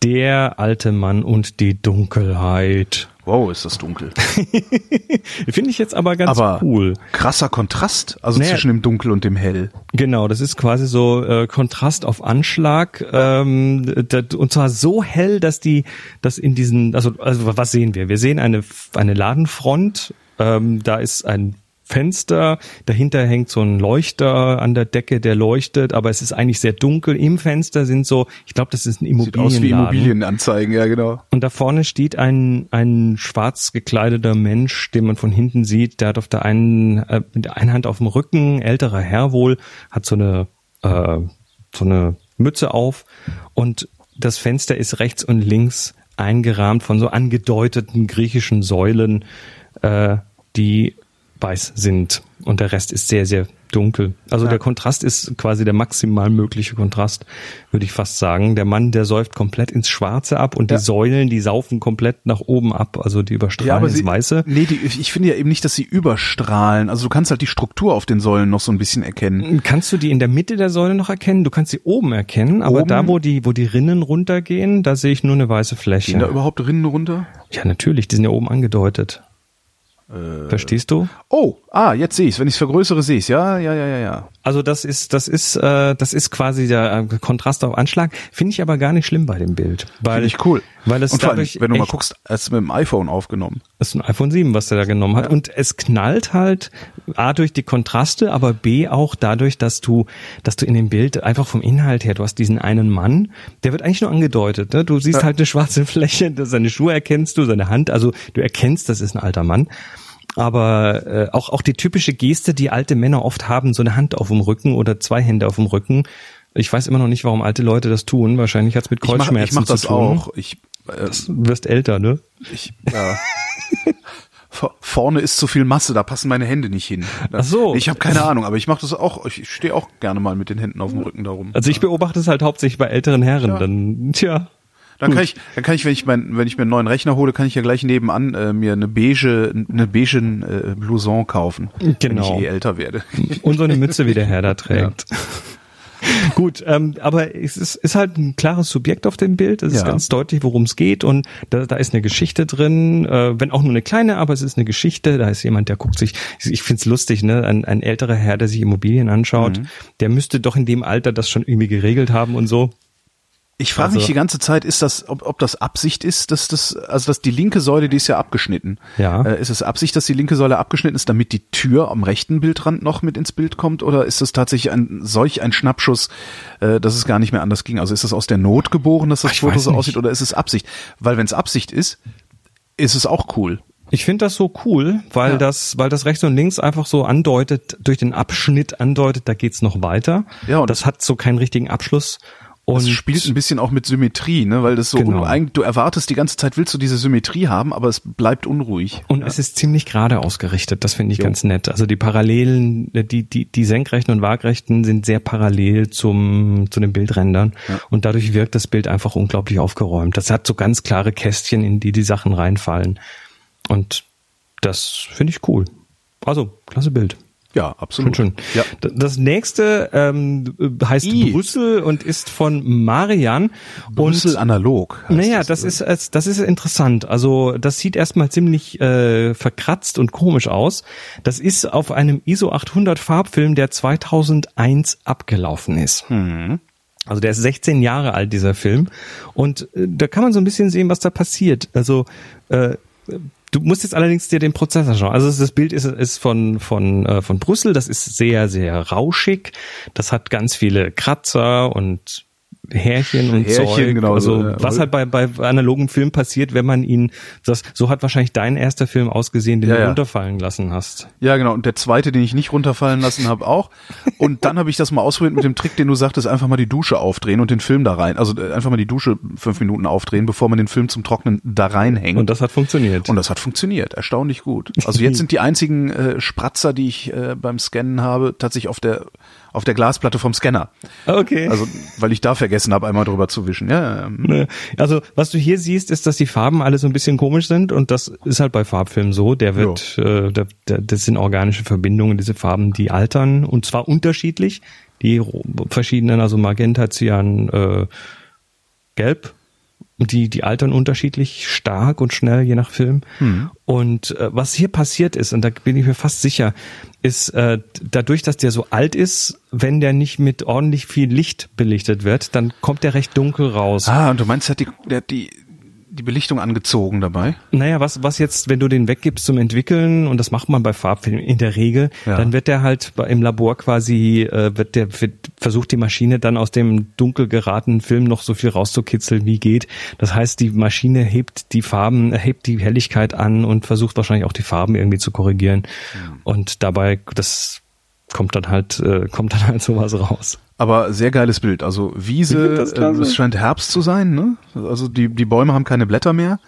Der alte Mann und die Dunkelheit. Wow, ist das dunkel. (laughs) Finde ich jetzt aber ganz aber cool. Krasser Kontrast, also naja, zwischen dem Dunkel und dem Hell. Genau, das ist quasi so äh, Kontrast auf Anschlag. Ähm, das, und zwar so hell, dass die, dass in diesen, also, also was sehen wir? Wir sehen eine, eine Ladenfront, ähm, da ist ein Fenster, dahinter hängt so ein Leuchter an der Decke, der leuchtet, aber es ist eigentlich sehr dunkel. Im Fenster sind so, ich glaube, das ist ein Immobilienladen. Sieht aus wie Immobilienanzeigen, ja genau. Und da vorne steht ein ein schwarz gekleideter Mensch, den man von hinten sieht. Der hat auf der einen äh, mit der einen Hand auf dem Rücken, älterer Herr wohl, hat so eine äh, so eine Mütze auf und das Fenster ist rechts und links eingerahmt von so angedeuteten griechischen Säulen, äh, die weiß sind und der Rest ist sehr, sehr dunkel. Also ja. der Kontrast ist quasi der maximal mögliche Kontrast, würde ich fast sagen. Der Mann, der säuft komplett ins Schwarze ab und ja. die Säulen, die saufen komplett nach oben ab, also die überstrahlen ja, ins sie, Weiße. Nee, die, ich finde ja eben nicht, dass sie überstrahlen. Also du kannst halt die Struktur auf den Säulen noch so ein bisschen erkennen. Kannst du die in der Mitte der Säule noch erkennen? Du kannst sie oben erkennen, aber oben? da, wo die, wo die Rinnen runtergehen, da sehe ich nur eine weiße Fläche. Gehen da überhaupt Rinnen runter? Ja, natürlich, die sind ja oben angedeutet. Äh, Verstehst du? Oh, Ah, jetzt sehe ich Wenn ich es vergrößere, sehe ich Ja, ja, ja, ja, ja. Also das ist, das ist, äh, das ist quasi der äh, Kontrast auf Anschlag. Finde ich aber gar nicht schlimm bei dem Bild. Finde ich cool. Weil es Und vor allem, dadurch wenn du mal guckst, es ist mit dem iPhone aufgenommen. Das ist ein iPhone 7, was der da genommen hat. Ja. Und es knallt halt A durch die Kontraste, aber B auch dadurch, dass du, dass du in dem Bild einfach vom Inhalt her, du hast diesen einen Mann, der wird eigentlich nur angedeutet. Ne? Du siehst Ja. halt eine schwarze (laughs) Fläche, seine Schuhe erkennst du, seine Hand, also du erkennst, das ist ein alter Mann. Aber äh, auch, auch die typische Geste, die alte Männer oft haben, so eine Hand auf dem Rücken oder zwei Hände auf dem Rücken. Ich weiß immer noch nicht, warum alte Leute das tun. Wahrscheinlich hat's mit Ich mache Kreuzschmerzen ich mach das zu tun. auch. Ich, äh, Du wirst älter, ne? ich ja. (laughs) Vor- Vorne ist zu viel Masse, da passen meine Hände nicht hin. Ach so. Ich habe keine Ahnung, aber ich mache das auch. Ich stehe auch gerne mal mit den Händen auf dem Rücken darum. Also ich beobachte es halt hauptsächlich bei älteren Herren. Ja. Dann, tja. Dann kann ich, dann kann ich, wenn ich mein, wenn ich mir einen neuen Rechner hole, kann ich ja gleich nebenan äh, mir eine beige, eine beigen äh, Blouson kaufen, wenn Genau. ich eh älter werde. (laughs) Und so eine Mütze, wie der Herr da (laughs) trägt. (laughs) Gut, ähm, aber es ist, ist halt ein klares Subjekt auf dem Bild. Es ist Ja. ganz deutlich, worum es geht und da, da ist eine Geschichte drin, äh, wenn auch nur eine kleine, aber es ist eine Geschichte. Da ist jemand, der guckt sich. Ich find's lustig, ne? Ein, ein älterer Herr, der sich Immobilien anschaut, Mhm. der müsste doch in dem Alter das schon irgendwie geregelt haben und so. Ich frage Also- mich die ganze Zeit, ist das, ob, ob das Absicht ist, dass das, also dass die linke Säule, die ist ja abgeschnitten. Ja. Äh, ist es Absicht, dass die linke Säule abgeschnitten ist, damit die Tür am rechten Bildrand noch mit ins Bild kommt? Oder ist das tatsächlich ein solch ein Schnappschuss, äh, dass es gar nicht mehr anders ging? Also ist das aus der Not geboren, dass das Ich Foto so nicht. aussieht, oder ist es Absicht? Weil wenn es Absicht ist, ist es auch cool. Ich finde das so cool, weil Ja. das, weil das rechts und links einfach so andeutet, durch den Abschnitt andeutet, da geht's noch weiter. Ja, und das hat so keinen richtigen Abschluss. Und Es spielt ein bisschen auch mit Symmetrie, ne? Weil das so Genau. eigentlich, du erwartest die ganze Zeit, willst du diese Symmetrie haben, aber es bleibt unruhig. Und es ist ziemlich gerade ausgerichtet, das finde ich Jo. ganz nett. Also die Parallelen, die, die, die Senkrechten und Waagrechten sind sehr parallel zum, zu den Bildrändern. Und dadurch wirkt das Bild einfach unglaublich aufgeräumt. Das hat so ganz klare Kästchen, in die die Sachen reinfallen. Und das finde ich cool. Also, klasse Bild. Ja, absolut. Schön, schön. Ja. Das nächste ähm, heißt I. Brüssel und ist von Marian. Brüssel und analog. naja, das, das ist das ist interessant. Also das sieht erstmal ziemlich äh, verkratzt und komisch aus. Das ist auf einem ISO 800 Farbfilm, der 2001 abgelaufen ist. Also der ist 16 Jahre alt, dieser Film. Und äh, da kann man so ein bisschen sehen, was da passiert. Also äh, du musst jetzt allerdings dir den Prozessor schauen. Also das Bild ist, ist von, von, äh, von Brüssel. Das ist sehr, sehr rauschig. Das hat ganz viele Kratzer und Härchen und Härchen, Zeug. genau, also so, ja. was halt bei, bei analogen Filmen passiert, wenn man ihn, das, so hat wahrscheinlich dein erster Film ausgesehen, den Ja, du ja. runterfallen lassen hast. Ja, genau. Und der zweite, den ich nicht runterfallen lassen habe, auch. Und (laughs) dann habe ich das mal ausprobiert mit dem Trick, den du sagtest, einfach mal die Dusche aufdrehen und den Film da rein. Also äh, einfach mal die Dusche fünf Minuten aufdrehen, bevor man den Film zum Trocknen da reinhängt. Und das hat funktioniert. Und das hat funktioniert, erstaunlich gut. Also jetzt (laughs) sind die einzigen äh, Spratzer, die ich äh, beim Scannen habe, tatsächlich auf der auf der Glasplatte vom Scanner. okay. Also weil ich da vergessen habe, einmal drüber zu wischen. Ja, Ne. Also was du hier siehst, ist, dass die Farben alle so ein bisschen komisch sind und das ist halt bei Farbfilmen so. Der wird, äh, der, der, das sind organische Verbindungen, diese Farben, die altern und zwar unterschiedlich. Die verschiedenen, also Magenta, Cyan, äh, Gelb, die die altern unterschiedlich stark und schnell je nach Film. Und äh, was hier passiert ist, und da bin ich mir fast sicher, ist äh, dadurch, dass der so alt ist, wenn der nicht mit ordentlich viel Licht belichtet wird, dann kommt der recht dunkel raus. Ah, und du meinst, er hat die, der hat die, die Belichtung angezogen dabei? Naja, was, was jetzt, wenn du den weggibst zum Entwickeln, und das macht man bei Farbfilmen in der Regel, Ja. dann wird der halt im Labor quasi, äh, wird der, wird, versucht die Maschine dann aus dem dunkel geratenen Film noch so viel rauszukitzeln, wie geht. Das heißt, die Maschine hebt die Farben, hebt die Helligkeit an und versucht wahrscheinlich auch die Farben irgendwie zu korrigieren. Und dabei, das kommt dann halt, äh, kommt dann halt sowas raus. Aber sehr geiles Bild. Also Wiese, äh, es scheint Herbst zu sein, ne? Also die, die Bäume haben keine Blätter mehr.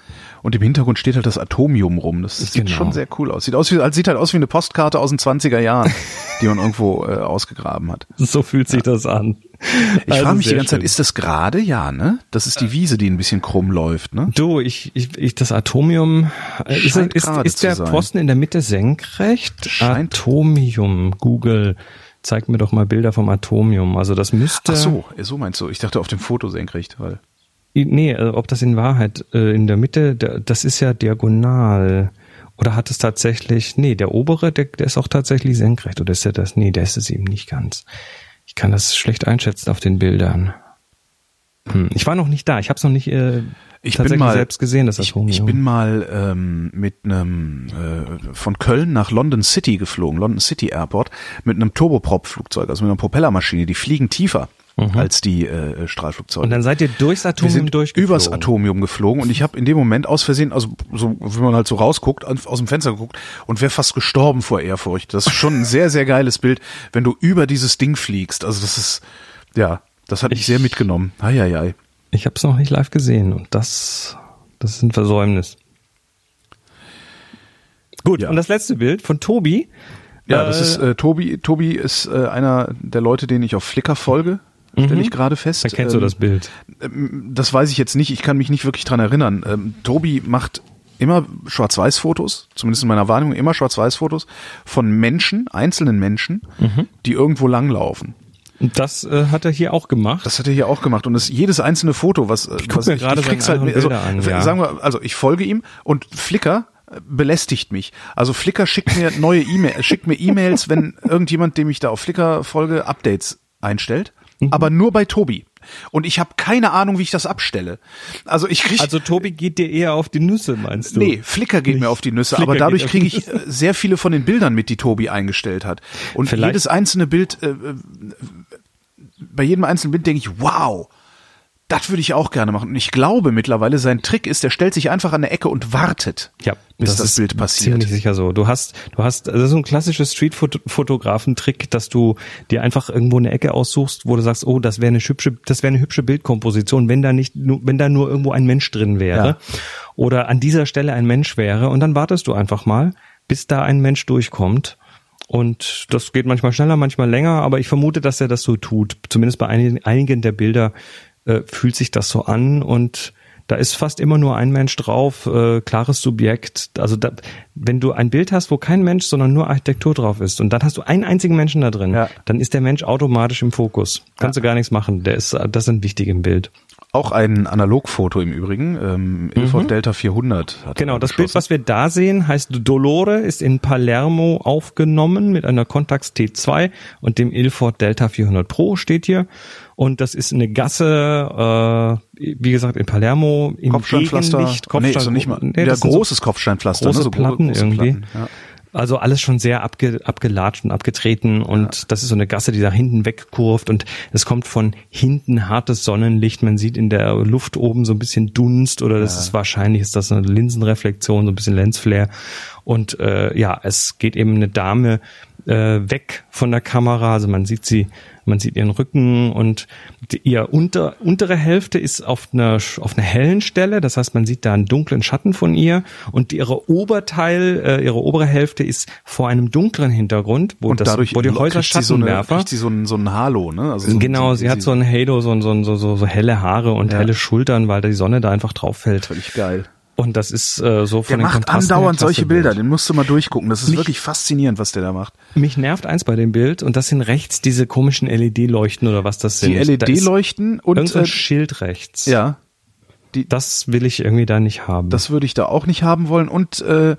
Und im Hintergrund steht halt das Atomium rum. Das sieht Genau. schon sehr cool aus. Sieht aus wie, sieht halt aus wie eine Postkarte aus den 20er Jahren, die man irgendwo äh, ausgegraben hat. (laughs) So fühlt sich das an. Ich Also frage mich die ganze schön. Zeit, ist das gerade? Ja, ne? Das ist die Wiese, die ein bisschen krumm läuft, ne? Du, ich, ich, ich das Atomium äh, ist, ist, ist der sein. Pfosten in der Mitte senkrecht? Scheint- Atomium, Google, zeig mir doch mal Bilder vom Atomium. Also das müsste. Ach so, äh, so meinst du. Ich dachte auf dem Foto senkrecht, weil. Nee, äh, ob das in Wahrheit äh, in der Mitte, das ist ja diagonal. Oder hat es tatsächlich, nee, der obere, der, der ist auch tatsächlich senkrecht. Oder ist der das? Nee, der ist es eben nicht ganz. Ich kann das schlecht einschätzen auf den Bildern. Hm, ich war noch nicht da. Ich habe es noch nicht äh, Ich tatsächlich bin mal, selbst gesehen, das ich, ich bin mal ähm, mit einem äh, von Köln nach London City geflogen, London City Airport, mit einem Turboprop-Flugzeug, also mit einer Propellermaschine. Die fliegen tiefer als die äh, Strahlflugzeuge. Mhm. Und dann seid ihr durchs Atomium durchgeflogen. übers Atomium geflogen und ich habe in dem Moment aus Versehen, also so wie man halt so rausguckt, aus dem Fenster geguckt und wäre fast gestorben vor Ehrfurcht. Das ist schon ein sehr, sehr geiles Bild, wenn du über dieses Ding fliegst. Also das ist, ja, das hat mich Ich- sehr mitgenommen. Eieiei. Ich habe es noch nicht live gesehen und das, das ist ein Versäumnis. Gut, Ja. und das letzte Bild von Tobi. Ja, das Äh, ist äh, Tobi. Tobi ist äh, einer der Leute, denen ich auf Flickr folge. Stelle ich gerade fest. Da kennst du Ähm, das Bild. ähm, Das weiß ich jetzt nicht. Ich kann mich nicht wirklich dran erinnern. Ähm, Tobi macht immer Schwarz-Weiß-Fotos, zumindest in meiner Wahrnehmung immer Schwarz-Weiß-Fotos von Menschen, einzelnen Menschen, Mhm. die irgendwo langlaufen. Das äh, hat er hier auch gemacht. Das hat er hier auch gemacht und das jedes einzelne Foto, was, ich guck was mir gerade krieg's halt, also, an, ja. sagen wir, also ich folge ihm und Flickr äh, belästigt mich. Also Flickr schickt mir neue E-Mails, schickt mir E-Mails, wenn irgendjemand, dem ich da auf Flickr folge, Updates einstellt, Mhm. aber nur bei Tobi. Und ich habe keine Ahnung, wie ich das abstelle. Also ich krieg also Tobi geht dir eher auf die Nüsse, meinst du? Nee, Flickr geht mir auf die Nüsse, Flickr aber dadurch kriege ich äh, sehr viele von den Bildern mit, die Tobi eingestellt hat. Und Vielleicht- jedes einzelne Bild, äh, äh, bei jedem einzelnen Bild denke ich, wow, das würde ich auch gerne machen. Und ich glaube mittlerweile, sein Trick ist, der stellt sich einfach an der Ecke und wartet, Ja, bis das, ist Bild passiert. Ziemlich sicher so. Du hast, du hast, das ist so ein klassisches Streetfotografen-Trick, dass du dir einfach irgendwo eine Ecke aussuchst, wo du sagst, oh, das wäre eine hübsche, das wäre eine hübsche Bildkomposition, wenn da nicht, nur, wenn da nur irgendwo ein Mensch drin wäre Ja. oder an dieser Stelle ein Mensch wäre und dann wartest du einfach mal, bis da ein Mensch durchkommt. Und das geht manchmal schneller, manchmal länger, aber ich vermute, dass er das so tut. Zumindest bei einigen, einigen der Bilder äh, fühlt sich das so an und da ist fast immer nur ein Mensch drauf, äh, klares Subjekt. Also da, wenn du ein Bild hast, wo kein Mensch, sondern nur Architektur drauf ist und dann hast du einen einzigen Menschen da drin, Ja. dann ist der Mensch automatisch im Fokus. Kannst du gar nichts machen. Der ist, das ist ein wichtig im Bild. Auch ein Analogfoto im Übrigen, ähm, Ilford Delta 400. Hat Mhm. Genau, das Bild, was wir da sehen, heißt Dolore, ist in Palermo aufgenommen mit einer Contax T2 und dem Ilford Delta 400 Pro steht hier. Und das ist eine Gasse, äh, wie gesagt, in Palermo im Kopfsteinpflaster. Gegenlicht. nee, so nicht mal. nee, ja, das sind so großes Kopfsteinpflaster. große ne? so Platten große irgendwie. Platten, ja. Also alles schon sehr abge, abgelatscht und abgetreten und das ist so eine Gasse, die da hinten wegkurft und es kommt von hinten hartes Sonnenlicht. Man sieht in der Luft oben so ein bisschen Dunst oder das ist wahrscheinlich ist das eine Linsenreflexion, so ein bisschen Lensflare. Und äh, ja, es geht eben eine Dame äh, weg von der Kamera, also man sieht sie, man sieht ihren Rücken und die, ihr unter, untere Hälfte ist auf einer auf einer hellen Stelle, das heißt, man sieht da einen dunklen Schatten von ihr und ihre Oberteil, äh, ihre obere Hälfte ist vor einem dunklen Hintergrund, wo Und das, dadurch wo die Häuser sie so eine, Schattenwerfer. sie so ein, so ein Halo, ne? Also so, Genau, so, sie hat so ein Halo, so, so, so, so, so helle Haare und Ja. helle Schultern, weil da die Sonne da einfach drauf fällt. Völlig geil. Und das ist äh, so Der von den macht Kontrasten andauernd solche Bild. Bilder, den musst du mal durchgucken. Das ist Mich- wirklich faszinierend, was der da macht. Mich nervt eins bei dem Bild und das sind rechts diese komischen LED-Leuchten oder was das sind. Die LED-Leuchten und Irgend so ein äh, Schild rechts. ja, Das will ich irgendwie da nicht haben. das würde ich da auch nicht haben wollen und äh,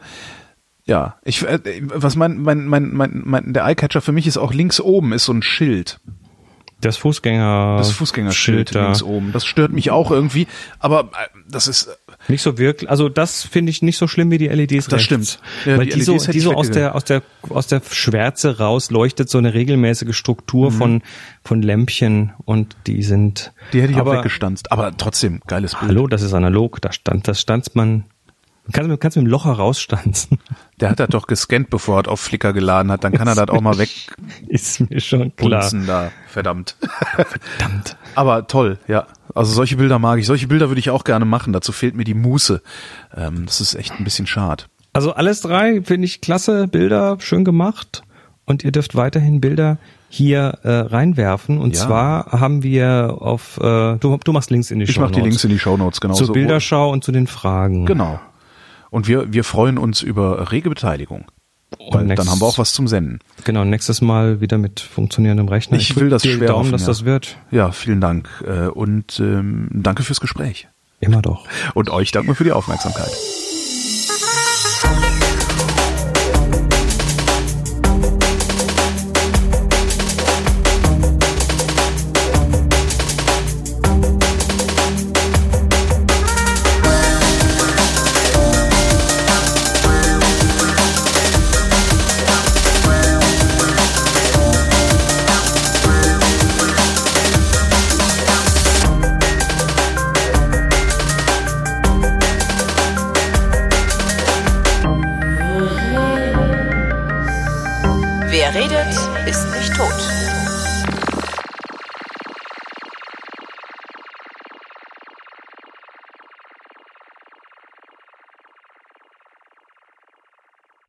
ja, ich äh, was mein mein mein mein, mein der Eyecatcher für mich ist auch links oben ist so ein Schild, das Fußgänger das Fußgängerschild Schild da. links oben. Das stört mich auch irgendwie, aber äh, das ist Nicht so wirklich, also das finde ich nicht so schlimm wie die LEDs Das rechts. stimmt. Ja, Weil die die, so, hätte die so aus der, aus der, aus der Schwärze raus leuchtet so eine regelmäßige Mhm. Struktur von, von Lämpchen und die sind. die hätte ich aber, auch weggestanzt, aber trotzdem geiles Bild. Hallo, das ist analog, da stand, das stanzt man, kannst du kannst mit dem Loch herausstanzen. Der hat das doch gescannt, bevor er auf Flickr geladen hat, dann kann er das auch mal (laughs) ist mir schon klar. da, verdammt. Verdammt. Aber toll, ja. Also solche Bilder mag ich. Solche Bilder würde ich auch gerne machen. Dazu fehlt mir die Muße. Ähm, das ist echt ein bisschen schade. Also alles drei finde ich klasse Bilder, schön gemacht. Und ihr dürft weiterhin Bilder hier äh, reinwerfen. Und Ja. zwar haben wir auf, äh, du, du machst Links in die Ich Show mache die Links in die Shownotes, genau. zur. Bilderschau und zu den Fragen. Genau. Und wir, wir freuen uns über rege Beteiligung. Weil nächstes- dann haben wir auch was zum Senden. Genau, nächstes Mal wieder mit funktionierendem Rechner. Ich drück will das schwer Daumen, hoffen, dass ja. das wird. Ja, vielen Dank. Äh, Und ähm, danke fürs Gespräch. Immer doch. Und euch danken wir für die Aufmerksamkeit.